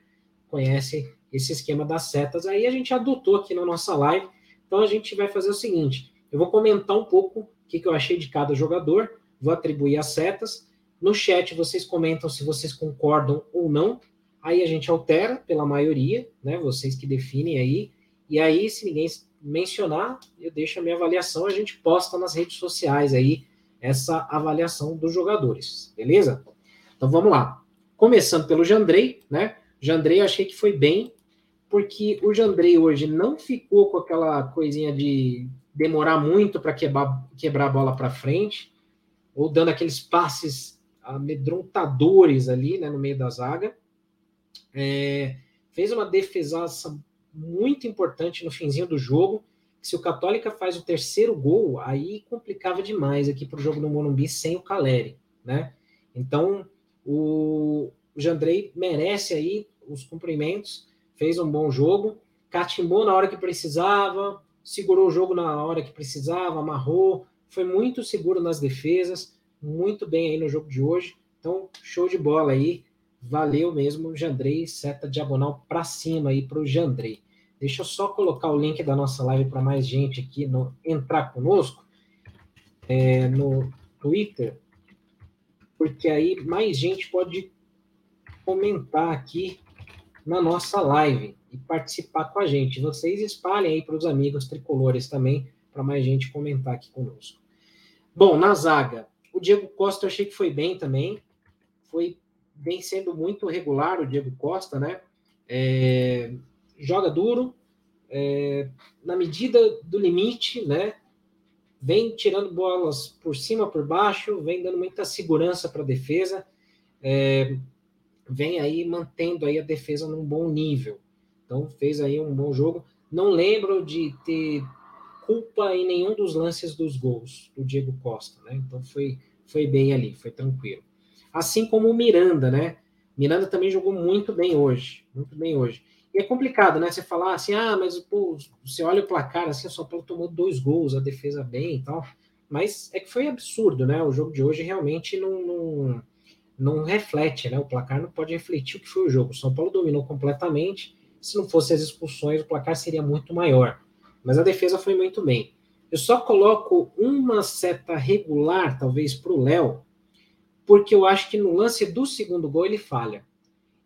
conhece esse esquema das setas. Aí a gente adotou aqui na nossa live. Então a gente vai fazer o seguinte: eu vou comentar um pouco o que, que eu achei de cada jogador, vou atribuir as setas. No chat vocês comentam se vocês concordam ou não. Aí a gente altera pela maioria, né? Vocês que definem aí. E aí, se ninguém mencionar, eu deixo a minha avaliação, a gente posta nas redes sociais aí essa avaliação dos jogadores, beleza? Então vamos lá. Começando pelo Jandrei, né? Jandrei, achei que foi bem, porque o Jandrei hoje não ficou com aquela coisinha de demorar muito para quebrar, quebrar a bola para frente, ou dando aqueles passes amedrontadores ali né, no meio da zaga. É, fez uma defesaça muito importante no finzinho do jogo. Se o Católica faz o terceiro gol, aí complicava demais aqui para o jogo do Morumbi sem o Caleri, né? Então, o, Jandrei merece aí os cumprimentos, fez um bom jogo, catimbou na hora que precisava, segurou o jogo na hora que precisava, amarrou, foi muito seguro nas defesas, muito bem aí no jogo de hoje. Então, show de bola aí. Valeu mesmo, Jandrei, seta diagonal para cima aí para o Jandrei. Deixa eu só colocar o link da nossa live para mais gente aqui no, entrar conosco é, no Twitter, porque aí mais gente pode comentar aqui na nossa live e participar com a gente. Vocês espalhem aí para os amigos tricolores também, para mais gente comentar aqui conosco. Bom, na zaga, o Diego Costa eu achei que foi bem também. Foi vem sendo muito regular o Diego Costa, né? É, joga duro, é, na medida do limite, né? Vem tirando bolas por cima, por baixo, vem dando muita segurança para a defesa, é, vem aí mantendo aí a defesa num bom nível. Então fez aí um bom jogo. Não lembro de ter culpa em nenhum dos lances dos gols do Diego Costa, né? Então foi foi bem ali, foi tranquilo. Assim como o Miranda, né? Miranda também jogou muito bem hoje, muito bem hoje. E é complicado, né? Você falar assim, ah, mas pô, você olha o placar, assim, o São Paulo tomou dois gols, a defesa bem e tal. Mas é que foi absurdo, né? O jogo de hoje realmente não, não, não reflete, né? O placar não pode refletir o que foi o jogo. O São Paulo dominou completamente. Se não fosse as expulsões, o placar seria muito maior. Mas a defesa foi muito bem. Eu só coloco uma seta regular, talvez, para o Léo, porque eu acho que no lance do segundo gol ele falha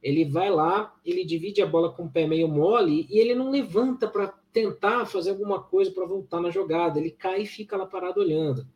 ele vai lá, ele divide a bola com o pé meio mole e ele não levanta para tentar fazer alguma coisa para voltar na jogada. Ele cai e fica lá parado olhando.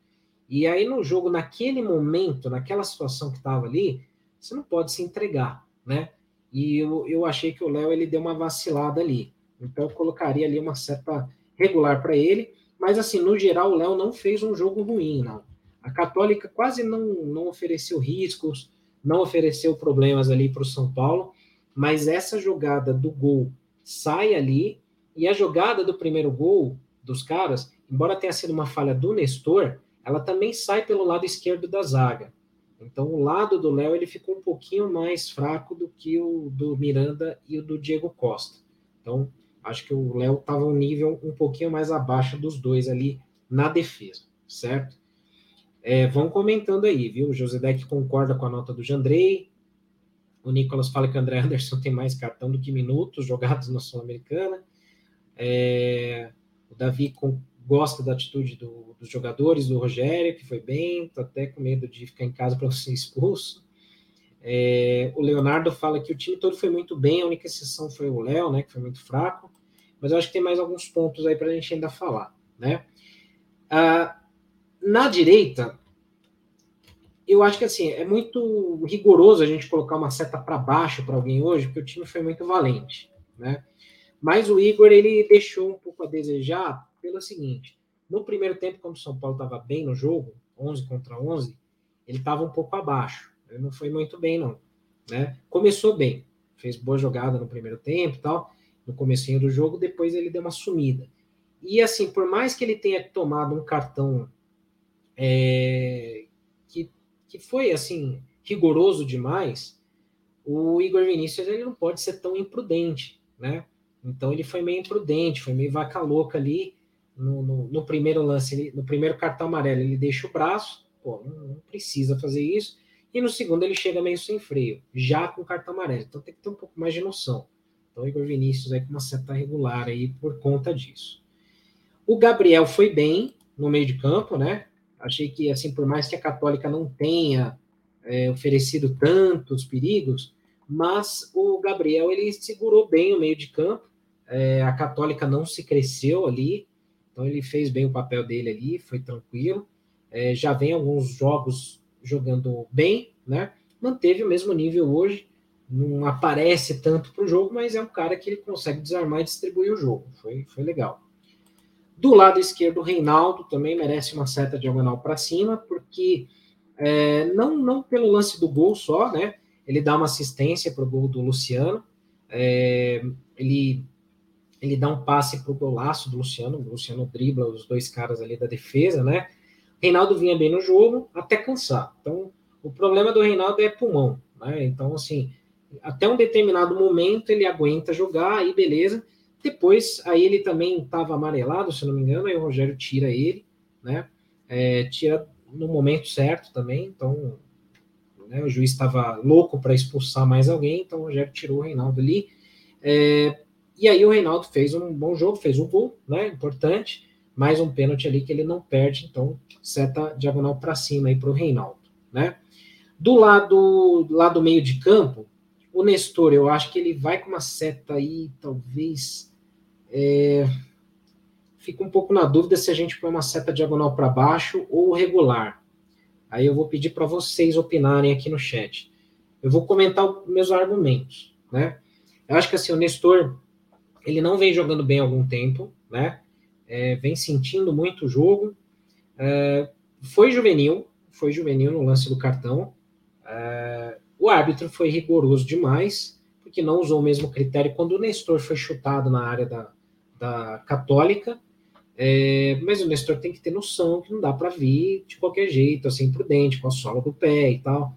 E aí no jogo, naquele momento, naquela situação que estava ali, você não pode se entregar, né? E eu, eu achei que o Léo ele deu uma vacilada ali. Então eu colocaria ali uma seta regular para ele. Mas assim, no geral, o Léo não fez um jogo ruim, não. A Católica quase não, não ofereceu riscos, não ofereceu problemas ali para o São Paulo, mas essa jogada do gol sai ali e a jogada do primeiro gol dos caras, embora tenha sido uma falha do Nestor, ela também sai pelo lado esquerdo da zaga. Então o lado do Léo ele ficou um pouquinho mais fraco do que o do Miranda e o do Diego Costa. Então acho que o Léo estava um nível um pouquinho mais abaixo dos dois ali na defesa, certo? É, vão comentando aí, viu? O José Deck concorda com a nota do Jandrei. O Nicolas fala que o André Anderson tem mais cartão do que minutos jogados na Sul-Americana. É, o Davi com, gosta da atitude do, dos jogadores, do Rogério, que foi bem, tô até com medo de ficar em casa para ser expulso. É, o Leonardo fala que o time todo foi muito bem, a única exceção foi o Léo, né, que foi muito fraco. Mas eu acho que tem mais alguns pontos aí para a gente ainda falar, né? Ah, na direita, eu acho que assim, é muito rigoroso a gente colocar uma seta para baixo para alguém hoje, porque o time foi muito valente, né? Mas o Igor, ele deixou um pouco a desejar pelo seguinte, no primeiro tempo, quando o São Paulo estava bem no jogo, 11 contra 11, ele estava um pouco abaixo, ele não foi muito bem não, né? Começou bem, fez boa jogada no primeiro tempo tal, no comecinho do jogo, depois ele deu uma sumida. E assim, por mais que ele tenha tomado um cartão é, que, que foi assim rigoroso demais, o Igor Vinícius ele não pode ser tão imprudente, né? Então ele foi meio imprudente, foi meio vaca louca ali no, no, no primeiro lance, ele, no primeiro cartão amarelo ele deixa o braço, pô, não, não, precisa fazer isso, e no segundo ele chega meio sem freio, já com cartão amarelo, então tem que ter um pouco mais de noção. Então Igor Vinícius aí com uma seta regular aí por conta disso. O Gabriel foi bem no meio de campo, né? Achei que, assim, por mais que a Católica não tenha é, oferecido tantos perigos, mas o Gabriel ele segurou bem o meio de campo. É, a Católica não se cresceu ali, então ele fez bem o papel dele ali, foi tranquilo. É, já vem alguns jogos jogando bem, né? Manteve o mesmo nível hoje, não aparece tanto para o jogo, mas é um cara que ele consegue desarmar e distribuir o jogo. Foi, foi legal. Do lado esquerdo, o Reinaldo também merece uma seta diagonal para cima, porque é, não, não pelo lance do gol só, né? Ele dá uma assistência para o gol do Luciano, é, ele, ele dá um passe para o golaço do Luciano, o Luciano dribla os dois caras ali da defesa, né? Reinaldo vinha bem no jogo até cansar. Então, o problema do Reinaldo é pulmão, né? Então, assim, até um determinado momento ele aguenta jogar, aí beleza. Depois, aí ele também estava amarelado, se não me engano, aí o Rogério tira ele, né? é, tira no momento certo também, então né, o juiz estava louco para expulsar mais alguém, então o Rogério tirou o Reinaldo ali. É, e aí o Reinaldo fez um bom jogo, fez um gol, né? Importante, mais um pênalti ali que ele não perde, então seta diagonal para cima aí para o Reinaldo, né? Do lado, lado meio de campo, o Nestor, eu acho que ele vai com uma seta aí, talvez. É, fico um pouco na dúvida se a gente põe uma seta diagonal para baixo ou regular. Aí eu vou pedir para vocês opinarem aqui no chat. Eu vou comentar meus argumentos, né? Eu acho que assim, o Nestor, ele não vem jogando bem há algum tempo, né? É, vem sentindo muito o jogo. É, foi juvenil, foi juvenil no lance do cartão. É, o árbitro foi rigoroso demais, porque não usou o mesmo critério quando o Nestor foi chutado na área da, da Católica. É, mas o Nestor tem que ter noção que não dá para vir de qualquer jeito, assim, prudente, com a sola do pé e tal.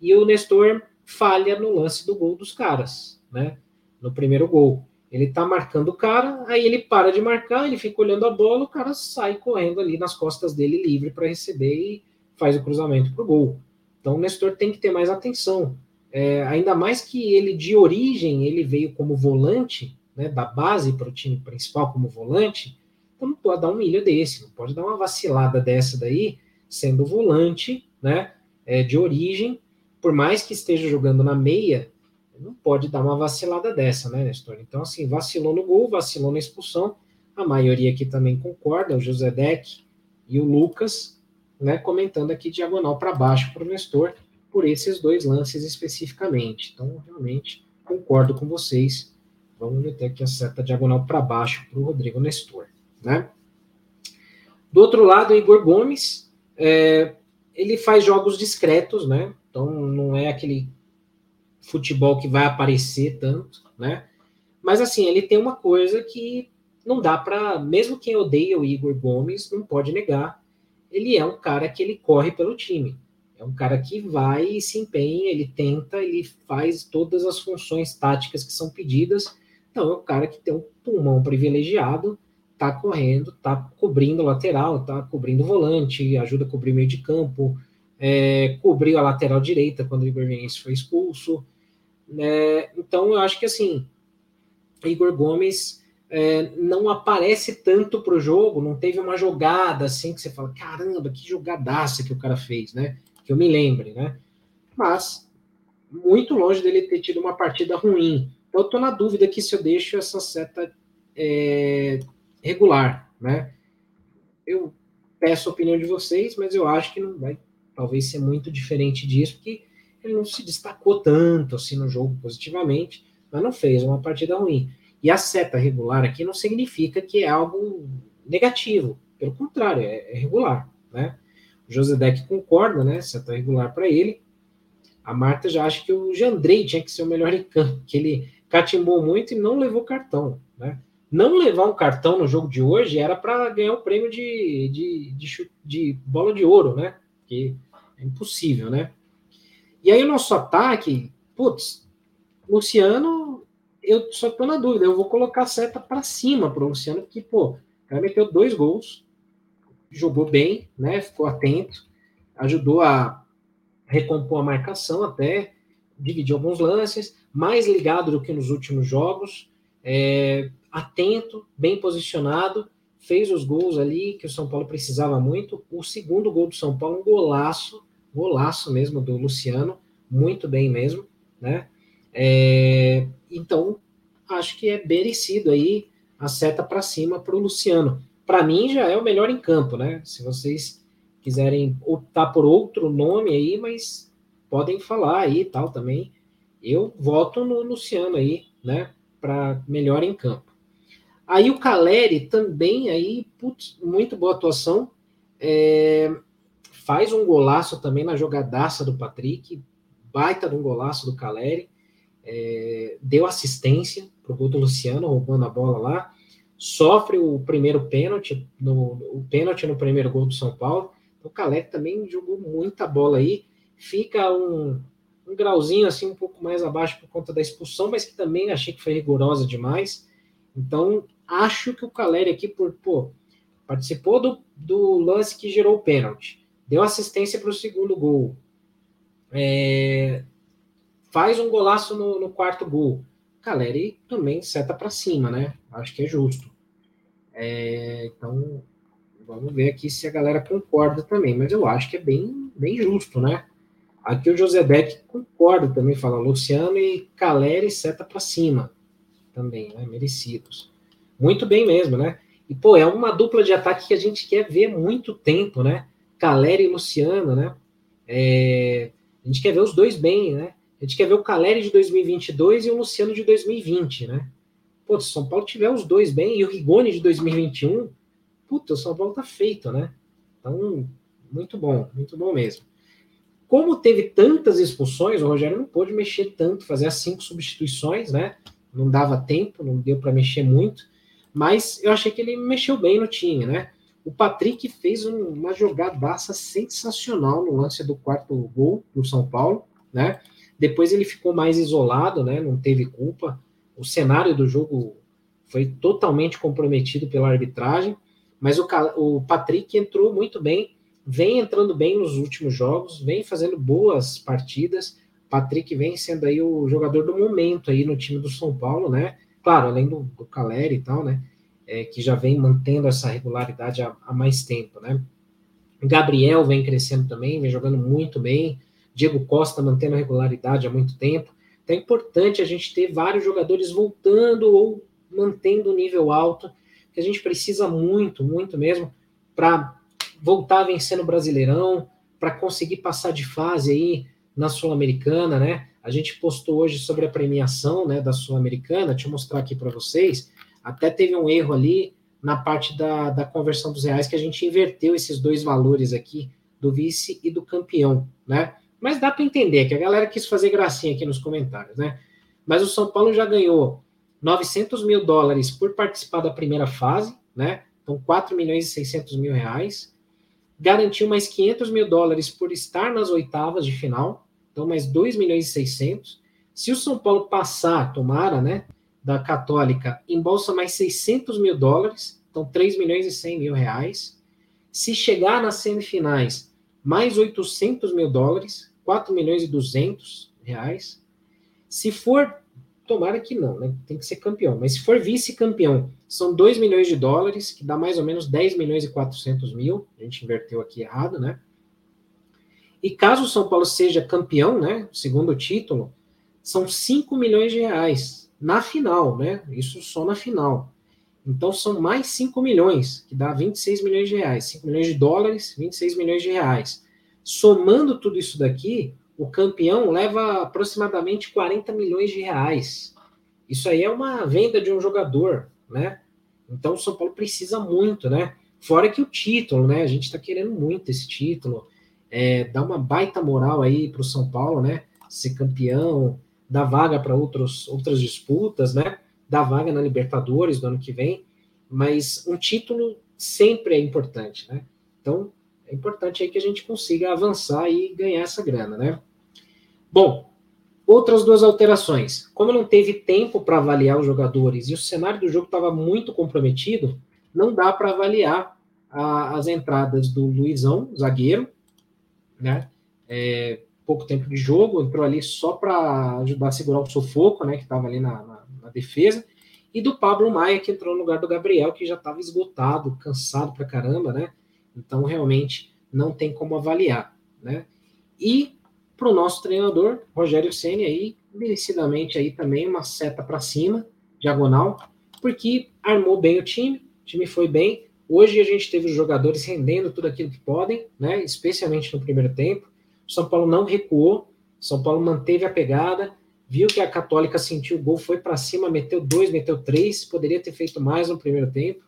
E o Nestor falha no lance do gol dos caras, né? No primeiro gol. Ele tá marcando o cara, aí ele para de marcar, ele fica olhando a bola, o cara sai correndo ali nas costas dele livre para receber e faz o cruzamento pro gol. Então o Nestor tem que ter mais atenção. É, ainda mais que ele, de origem, ele veio como volante, né, da base para o time principal como volante, então não pode dar um milho desse, não pode dar uma vacilada dessa daí, sendo volante, né, é, de origem, por mais que esteja jogando na meia, não pode dar uma vacilada dessa, né, Nestor? Então, assim, vacilou no gol, vacilou na expulsão, a maioria aqui também concorda, o José Deck e o Lucas, né, comentando aqui diagonal para baixo para o Nestor, por esses dois lances especificamente. Então, realmente, concordo com vocês. Vamos meter aqui a seta diagonal para baixo para o Rodrigo Nestor. Né? Do outro lado, Igor Gomes, é, ele faz jogos discretos, né? Então, não é aquele futebol que vai aparecer tanto, né? Mas, assim, ele tem uma coisa que não dá para, mesmo quem odeia o Igor Gomes, não pode negar, ele é um cara que ele corre pelo time. É um cara que vai e se empenha, ele tenta, ele faz todas as funções táticas que são pedidas. Então é um cara que tem um pulmão privilegiado, tá correndo, tá cobrindo lateral, tá cobrindo volante, ajuda a cobrir meio de campo, é, cobriu a lateral direita quando o Igor Vinícius foi expulso. É, então eu acho que assim, Igor Gomes é, não aparece tanto para o jogo, não teve uma jogada assim que você fala, caramba, que jogadaça que o cara fez, né? Que eu me lembre, né? Mas muito longe dele ter tido uma partida ruim. Então, eu tô na dúvida aqui se eu deixo essa seta é, regular, né? Eu peço a opinião de vocês, mas eu acho que não vai talvez ser muito diferente disso, porque ele não se destacou tanto assim no jogo positivamente, mas não fez uma partida ruim. E a seta regular aqui não significa que é algo negativo, pelo contrário, é, é regular, né? O José Deck concorda, né? Seta regular para ele. A Marta já acha que o Jandrei tinha que ser o melhor em campo, que ele catimbou muito e não levou cartão, né? Não levar um cartão no jogo de hoje era para ganhar o prêmio de, de, de, de, bola de ouro, né? Que é impossível, né? E aí o nosso ataque, putz, Luciano eu só tô na dúvida. Eu vou colocar a seta para cima para o Luciano, porque, pô, o cara meteu dois gols, jogou bem, né? Ficou atento, ajudou a recompor a marcação até, dividiu alguns lances, mais ligado do que nos últimos jogos, é, atento, bem posicionado, fez os gols ali que o São Paulo precisava muito. O segundo gol do São Paulo, um golaço, golaço mesmo do Luciano, muito bem mesmo, né? É, então, acho que é merecido aí a seta para cima para o Luciano. Para mim, já é o melhor em campo, né? Se vocês quiserem optar por outro nome aí, mas podem falar aí tal também. Eu voto no Luciano aí, né? Para melhor em campo. Aí o Caleri também aí, putz, muito boa atuação. É, faz um golaço também na jogadaça do Patrick, baita de um golaço do Caleri é, deu assistência para o gol do Luciano, roubando a bola lá, sofre o primeiro pênalti, no, o pênalti no primeiro gol do São Paulo. O Calec também jogou muita bola aí, fica um, um grauzinho assim um pouco mais abaixo por conta da expulsão, mas que também achei que foi rigorosa demais. Então, acho que o Caleri aqui, por pô, participou do, do lance que gerou o pênalti, deu assistência para o segundo gol, é, faz um golaço no, no quarto gol. Caleri também seta para cima, né? Acho que é justo. É, então, vamos ver aqui se a galera concorda também, mas eu acho que é bem, bem justo, né? Aqui o José Beck concorda também, fala Luciano e Caleri seta para cima também, né? Merecidos. Muito bem mesmo, né? E, pô, é uma dupla de ataque que a gente quer ver muito tempo, né? Caleri e Luciano, né? É, a gente quer ver os dois bem, né? A gente quer ver o Caleri de 2022 e o Luciano de 2020, né? Pô, se o São Paulo tiver os dois bem e o Rigoni de 2021, puta, o São Paulo tá feito, né? Então, muito bom, muito bom mesmo. Como teve tantas expulsões, o Rogério não pôde mexer tanto, fazer as cinco substituições, né? Não dava tempo, não deu para mexer muito, mas eu achei que ele mexeu bem no time, né? O Patrick fez um, uma jogadaça sensacional no lance do quarto gol do São Paulo, né? Depois ele ficou mais isolado, né? Não teve culpa. O cenário do jogo foi totalmente comprometido pela arbitragem, mas o, o Patrick entrou muito bem, vem entrando bem nos últimos jogos, vem fazendo boas partidas. Patrick vem sendo aí o jogador do momento aí no time do São Paulo, né? Claro, além do, do Caleri e tal, né? É, que já vem mantendo essa regularidade há, há mais tempo, né? Gabriel vem crescendo também, vem jogando muito bem. Diego Costa mantendo a regularidade há muito tempo. Então é importante a gente ter vários jogadores voltando ou mantendo o nível alto, que a gente precisa muito, muito mesmo, para voltar vencendo o Brasileirão, para conseguir passar de fase aí na Sul-Americana, né? A gente postou hoje sobre a premiação né, da Sul-Americana, deixa eu mostrar aqui para vocês. Até teve um erro ali na parte da, da conversão dos reais, que a gente inverteu esses dois valores aqui, do vice e do campeão, né? Mas dá para entender que a galera quis fazer gracinha aqui nos comentários, né? Mas o São Paulo já ganhou 900 mil dólares por participar da primeira fase, né? Então, 4 milhões e 600 mil reais. Garantiu mais 500 mil dólares por estar nas oitavas de final. Então, mais 2 milhões e 600. Se o São Paulo passar, tomara, né? Da Católica, embolsa mais 600 mil dólares. Então, 3 milhões e 100 mil reais. Se chegar nas semifinais, mais 800 mil dólares. 4 milhões e 200 reais. Se for, tomara que não, né? Tem que ser campeão. Mas se for vice-campeão, são 2 milhões de dólares, que dá mais ou menos 10 milhões e 400 mil. A gente inverteu aqui errado, né? E caso o São Paulo seja campeão, né? Segundo título, são 5 milhões de reais na final, né? Isso só na final. Então são mais 5 milhões, que dá 26 milhões de reais. 5 milhões de dólares, 26 milhões de reais. Somando tudo isso daqui, o campeão leva aproximadamente 40 milhões de reais. Isso aí é uma venda de um jogador, né? Então o São Paulo precisa muito, né? Fora que o título, né? A gente está querendo muito esse título. É, dá uma baita moral aí para o São Paulo, né? Ser campeão, dar vaga para outras disputas, né? Dar vaga na Libertadores do ano que vem. Mas um título sempre é importante, né? Então, é importante aí que a gente consiga avançar e ganhar essa grana, né? Bom, outras duas alterações. Como não teve tempo para avaliar os jogadores e o cenário do jogo estava muito comprometido, não dá para avaliar a, as entradas do Luizão, zagueiro, né? É, pouco tempo de jogo, entrou ali só para ajudar a segurar o sufoco, né? Que estava ali na, na, na, defesa. E do Pablo Maia, que entrou no lugar do Gabriel, que já estava esgotado, cansado pra caramba, né? Então, realmente, não tem como avaliar, né? E para o nosso treinador, Rogério Ceni aí, merecidamente aí também uma seta para cima, diagonal, porque armou bem o time, o time foi bem. Hoje a gente teve os jogadores rendendo tudo aquilo que podem, né? Especialmente no primeiro tempo. O São Paulo não recuou, São Paulo manteve a pegada, viu que a Católica sentiu o gol, foi para cima, meteu dois, meteu três, poderia ter feito mais no primeiro tempo.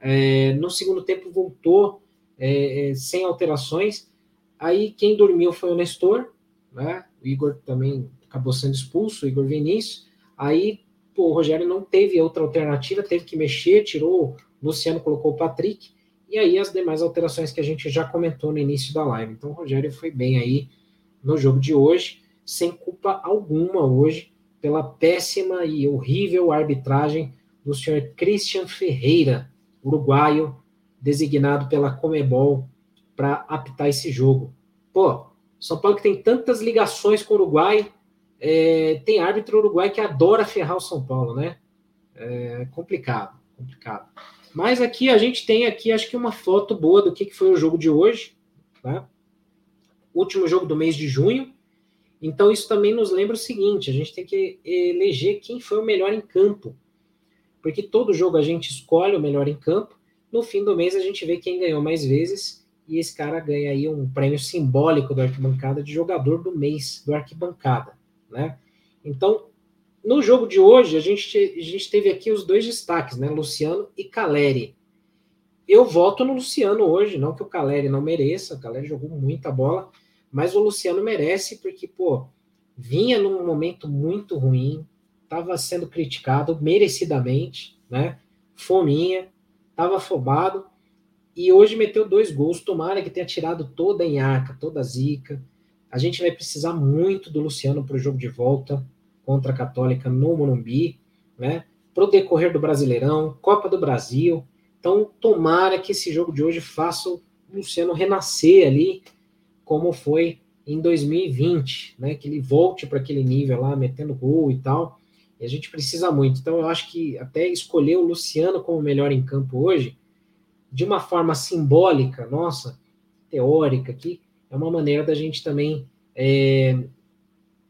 É, no segundo tempo voltou é, é, sem alterações. Aí quem dormiu foi o Nestor, né? O Igor também acabou sendo expulso, o Igor Vinícius. Aí pô, o Rogério não teve outra alternativa, teve que mexer, tirou, o Luciano colocou o Patrick, e aí as demais alterações que a gente já comentou no início da live. Então o Rogério foi bem aí no jogo de hoje, sem culpa alguma hoje, pela péssima e horrível arbitragem do senhor Christian Ferreira, uruguaio, designado pela Comebol para apitar esse jogo. Pô, São Paulo que tem tantas ligações com o Uruguai, é, tem árbitro uruguai que adora ferrar o São Paulo, né? É complicado, complicado. Mas aqui a gente tem aqui, acho que uma foto boa do que, que foi o jogo de hoje, tá? Último jogo do mês de junho. Então isso também nos lembra o seguinte: a gente tem que eleger quem foi o melhor em campo, porque todo jogo a gente escolhe o melhor em campo. No fim do mês a gente vê quem ganhou mais vezes e esse cara ganha aí um prêmio simbólico do arquibancada de jogador do mês do arquibancada, né? Então no jogo de hoje, a gente, a gente teve aqui os dois destaques, né? Luciano e Caleri. Eu voto no Luciano hoje, não que o Caleri não mereça, o Caleri jogou muita bola, mas o Luciano merece porque, pô, vinha num momento muito ruim, estava sendo criticado merecidamente, né? Fominha, estava afobado, e hoje meteu dois gols. Tomara que tenha tirado toda a enhaca, toda a zica. A gente vai precisar muito do Luciano para o jogo de volta contra a Católica no Morumbi, né? Para o decorrer do Brasileirão, Copa do Brasil. Então, tomara que esse jogo de hoje faça o Luciano renascer ali, como foi em 2020, né? Que ele volte para aquele nível lá, metendo gol e tal. E a gente precisa muito. Então, eu acho que até escolher o Luciano como melhor em campo hoje, de uma forma simbólica, nossa, teórica aqui, é uma maneira da gente também é,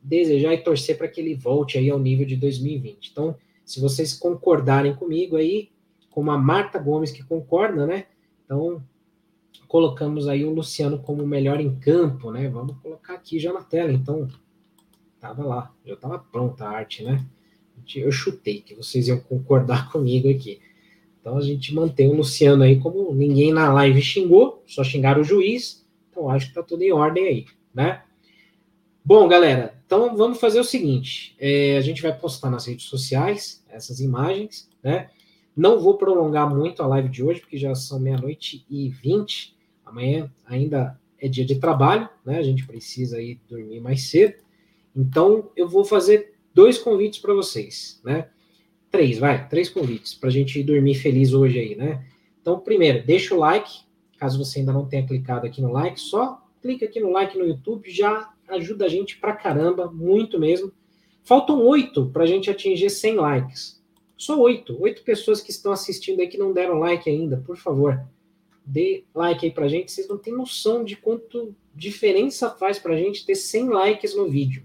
desejar e torcer para que ele volte aí ao nível de 2020. Então, se vocês concordarem comigo aí, como a Marta Gomes que concorda, né? Então, colocamos aí o Luciano como melhor em campo, né? Vamos colocar aqui já na tela. Então, tava lá, já tava pronta a arte, né? Eu chutei que vocês iam concordar comigo aqui. Então a gente mantém o Luciano aí como ninguém na live xingou, só xingaram o juiz. Então acho que tá tudo em ordem aí, né? Bom, galera, então vamos fazer o seguinte: é, a gente vai postar nas redes sociais essas imagens, né? Não vou prolongar muito a live de hoje, porque já são meia-noite e vinte. Amanhã ainda é dia de trabalho, né? A gente precisa ir dormir mais cedo. Então eu vou fazer dois convites para vocês, né? Três, vai, três convites para a gente ir dormir feliz hoje aí, né? Então, primeiro, deixa o like, caso você ainda não tenha clicado aqui no like, só clica aqui no like no YouTube, já ajuda a gente pra caramba, muito mesmo. Faltam oito para a gente atingir 100 likes. Só oito. Oito pessoas que estão assistindo aí que não deram like ainda, por favor. Dê like aí pra gente. Vocês não têm noção de quanto diferença faz pra gente ter 100 likes no vídeo.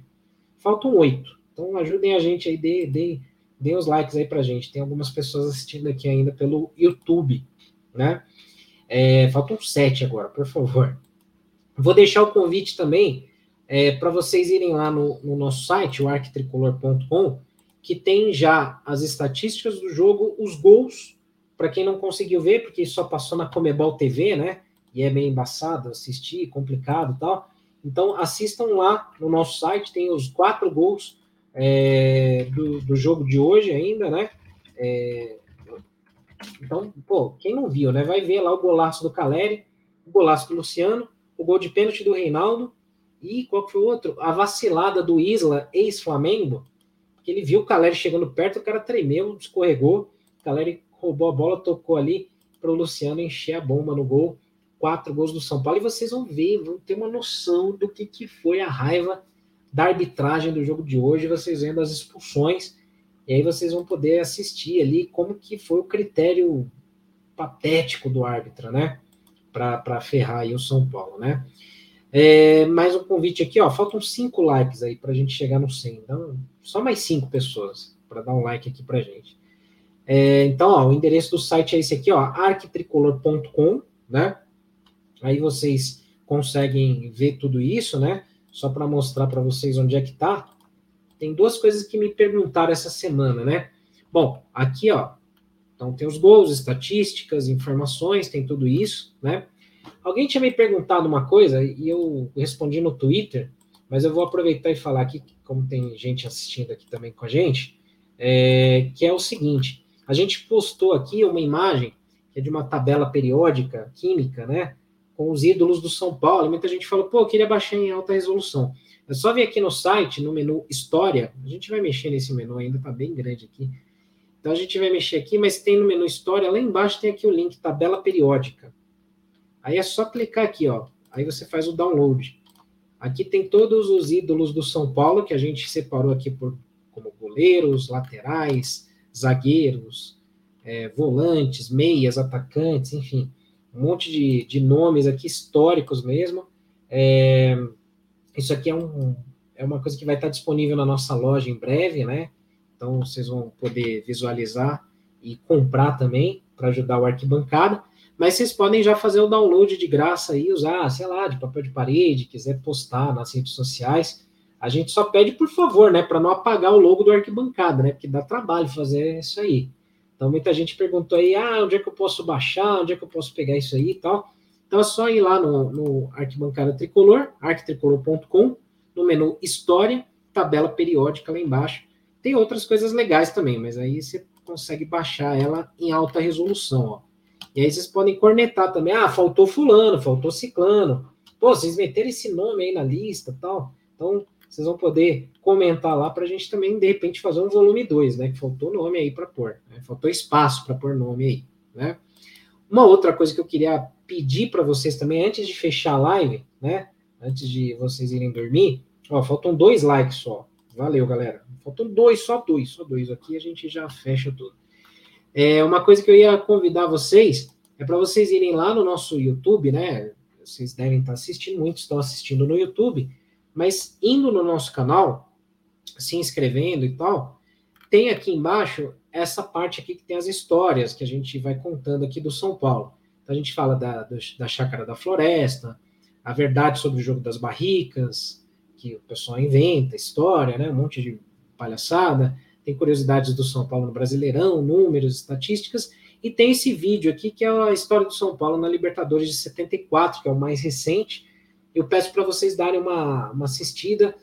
Faltam oito. Então ajudem a gente aí, dê, dê, dê os likes aí pra gente. Tem algumas pessoas assistindo aqui ainda pelo YouTube, né? É, faltam sete agora, por favor. Vou deixar o convite também é, para vocês irem lá no, no nosso site, o arquitricolor.com, que tem já as estatísticas do jogo, os gols, para quem não conseguiu ver, porque só passou na Comebol TV, né? E é meio embaçado assistir, complicado e tal. Então, assistam lá no nosso site, tem os quatro gols é, do, do, jogo de hoje ainda, né? É, então, pô, quem não viu, né? Vai ver lá o golaço do Caleri, o golaço do Luciano, o gol de pênalti do Reinaldo e qual que foi o outro? A vacilada do Isla, ex-Flamengo, que ele viu o Caleri chegando perto, o cara tremeu, escorregou, o Caleri roubou a bola, tocou ali para o Luciano encher a bomba no gol. Quatro gols do São Paulo, e vocês vão ver, vão ter uma noção do que, que foi a raiva da arbitragem do jogo de hoje, vocês vendo as expulsões, e aí vocês vão poder assistir ali como que foi o critério patético do árbitro, né? Para ferrar aí o São Paulo, né? É, mais um convite aqui, ó. Faltam cinco likes aí para a gente chegar no 100. Então, só mais cinco pessoas para dar um like aqui para gente. É, então, ó, o endereço do site é esse aqui, ó, arquitricolor.com, né? Aí vocês conseguem ver tudo isso, né? Só para mostrar para vocês onde é que tá. Tem duas coisas que me perguntaram essa semana, né? Bom, aqui, ó, então tem os gols, estatísticas, informações, tem tudo isso, né? Alguém tinha me perguntado uma coisa e eu respondi no Twitter, mas eu vou aproveitar e falar aqui, como tem gente assistindo aqui também com a gente, é, que é o seguinte: a gente postou aqui uma imagem que é de uma tabela periódica química, né? Com os ídolos do São Paulo. Muita gente falou, pô, eu queria baixar em alta resolução. É só vir aqui no site, no menu História, a gente vai mexer nesse menu ainda, tá bem grande aqui. Então a gente vai mexer aqui, mas tem no menu História, lá embaixo tem aqui o link Tabela Periódica. Aí é só clicar aqui, ó. Aí você faz o download. Aqui tem todos os ídolos do São Paulo, que a gente separou aqui por, como goleiros, laterais, zagueiros, é, volantes, meias, atacantes, enfim. Um monte de, de nomes aqui históricos mesmo. É, isso aqui é, um, é uma coisa que vai estar disponível na nossa loja em breve, né? Então vocês vão poder visualizar e comprar também para ajudar o arquibancada. Mas vocês podem já fazer o download de graça e usar, sei lá, de papel de parede, quiser postar nas redes sociais. A gente só pede, por favor, né, para não apagar o logo do arquibancada, né? Porque dá trabalho fazer isso aí. Então muita gente perguntou aí, ah, onde é que eu posso baixar, onde é que eu posso pegar isso aí e tal. Então é só ir lá no, no Arquibancada Tricolor, arquitricolor.com, no menu História, tabela periódica lá embaixo. Tem outras coisas legais também, mas aí você consegue baixar ela em alta resolução, ó. E aí vocês podem cornetar também, ah, faltou fulano, faltou ciclano. Pô, vocês meteram esse nome aí na lista tal. Então, vocês vão poder comentar lá para a gente também, de repente, fazer um volume 2, né? Que faltou nome aí para pôr, né? faltou espaço para pôr nome aí, né? Uma outra coisa que eu queria pedir para vocês também, antes de fechar a live, né? Antes de vocês irem dormir, ó, faltam dois likes só. Valeu, galera. Faltam dois, só dois, só dois. Aqui a gente já fecha tudo. É, uma coisa que eu ia convidar vocês é para vocês irem lá no nosso YouTube, né? Vocês devem estar assistindo, muitos estão assistindo no YouTube, mas indo no nosso canal, se inscrevendo e tal, tem aqui embaixo essa parte aqui que tem as histórias que a gente vai contando aqui do São Paulo. Então a gente fala da, da Chácara da Floresta, a verdade sobre o jogo das barricas, que o pessoal inventa, história, né? Um monte de palhaçada. Tem curiosidades do São Paulo no Brasileirão, números, estatísticas. E tem esse vídeo aqui que é a história do São Paulo na Libertadores de 74, que é o mais recente. Eu peço para vocês darem uma, uma assistida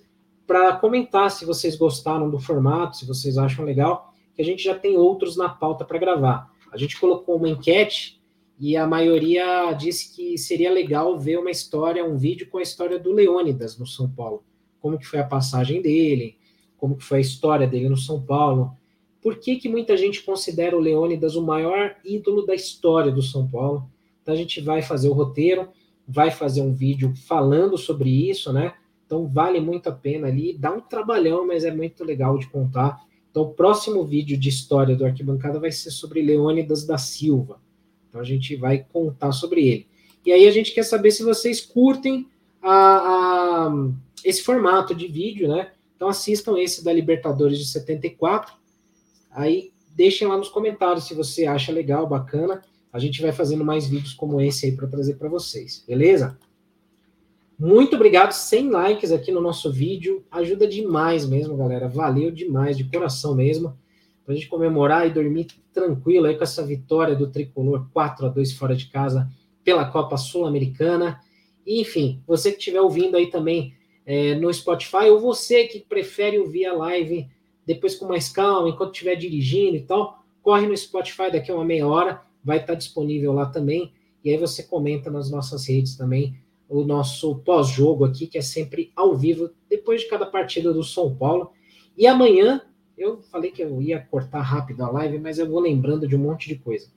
para comentar se vocês gostaram do formato, se vocês acham legal, que a gente já tem outros na pauta para gravar. A gente colocou uma enquete e a maioria disse que seria legal ver uma história, um vídeo com a história do Leônidas no São Paulo. Como que foi a passagem dele, como que foi a história dele no São Paulo. Por que, que muita gente considera o Leônidas o maior ídolo da história do São Paulo? Então a gente vai fazer o roteiro, vai fazer um vídeo falando sobre isso, né? Então vale muito a pena ali, dá um trabalhão, mas é muito legal de contar. Então o próximo vídeo de história do Arquibancada vai ser sobre Leônidas da Silva. Então a gente vai contar sobre ele. E aí a gente quer saber se vocês curtem a, a, esse formato de vídeo, né? Então assistam esse da Libertadores de 74. Aí deixem lá nos comentários se você acha legal, bacana. A gente vai fazendo mais vídeos como esse aí para trazer para vocês, beleza? Muito obrigado, 100 likes aqui no nosso vídeo, ajuda demais mesmo, galera. Valeu demais, de coração mesmo para a gente comemorar e dormir tranquilo aí com essa vitória do Tricolor 4 a 2 fora de casa pela Copa Sul-Americana. Enfim, você que estiver ouvindo aí também é, no Spotify, ou você que prefere ouvir a live depois com mais calma, enquanto estiver dirigindo e tal, corre no Spotify daqui a uma meia hora, vai estar disponível lá também. E aí você comenta nas nossas redes também o nosso pós-jogo aqui, que é sempre ao vivo, depois de cada partida do São Paulo. E amanhã eu falei que eu ia cortar rápido a live, mas eu vou lembrando de um monte de coisa.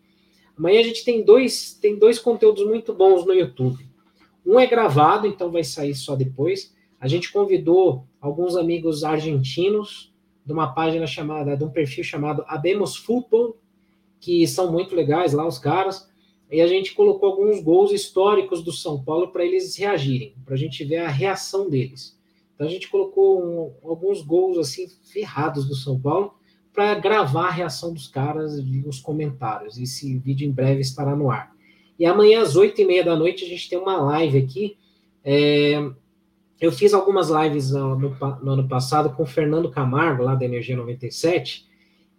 Amanhã a gente tem dois, tem dois conteúdos muito bons no YouTube. Um é gravado, então vai sair só depois. A gente convidou alguns amigos argentinos de uma página chamada, de um perfil chamado Abemos Futebol, que são muito legais lá, os caras. E a gente colocou alguns gols históricos do São Paulo para eles reagirem, para a gente ver a reação deles. Então a gente colocou um, alguns gols assim ferrados do São Paulo para gravar a reação dos caras e os comentários. Esse vídeo em breve estará no ar. E amanhã às oito e meia da noite a gente tem uma live aqui. É, eu fiz algumas lives no, no, ano passado com o Fernando Camargo, lá da Energia 97,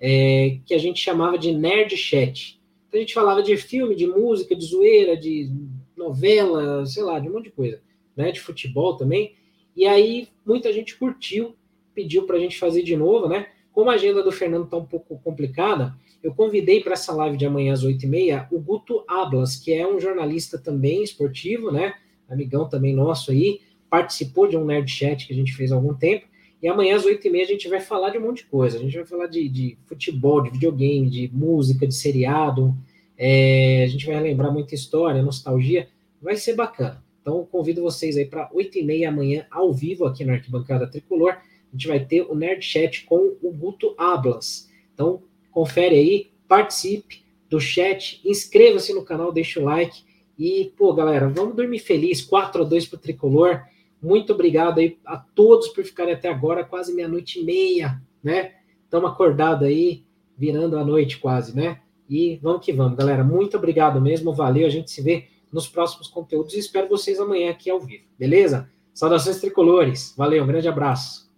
é, que a gente chamava de Nerd Chat. Então a gente falava de filme, de música, de zoeira, de novela, sei lá, de um monte de coisa. Né, de futebol também. E aí muita gente curtiu, pediu para a gente fazer de novo, né? Como a agenda do Fernando está um pouco complicada, eu convidei para essa live de amanhã às 8h30 o Guto Ablas, que é um jornalista também esportivo, né? Amigão também nosso aí, participou de um Nerd Chat que a gente fez há algum tempo. E amanhã às 8h30 a gente vai falar de um monte de coisa. A gente vai falar de, de futebol, de videogame, de música, de seriado. É, a gente vai lembrar muita história, nostalgia. Vai ser bacana. Então, convido vocês aí para 8h30 amanhã, ao vivo, aqui na Arquibancada Tricolor. A gente vai ter o Nerd Chat com o Guto Ablas. Então, confere aí, participe do chat, inscreva-se no canal, deixa o like. E, pô, galera, vamos dormir feliz, 4 a 2 para o Tricolor. Muito obrigado aí a todos por ficarem até agora, quase meia-noite e meia, né? Estamos acordados aí, virando a noite quase, né? E vamos que vamos, galera. Muito obrigado mesmo, valeu. A gente se vê nos próximos conteúdos e espero vocês amanhã aqui ao vivo, beleza? Saudações tricolores, valeu, um grande abraço.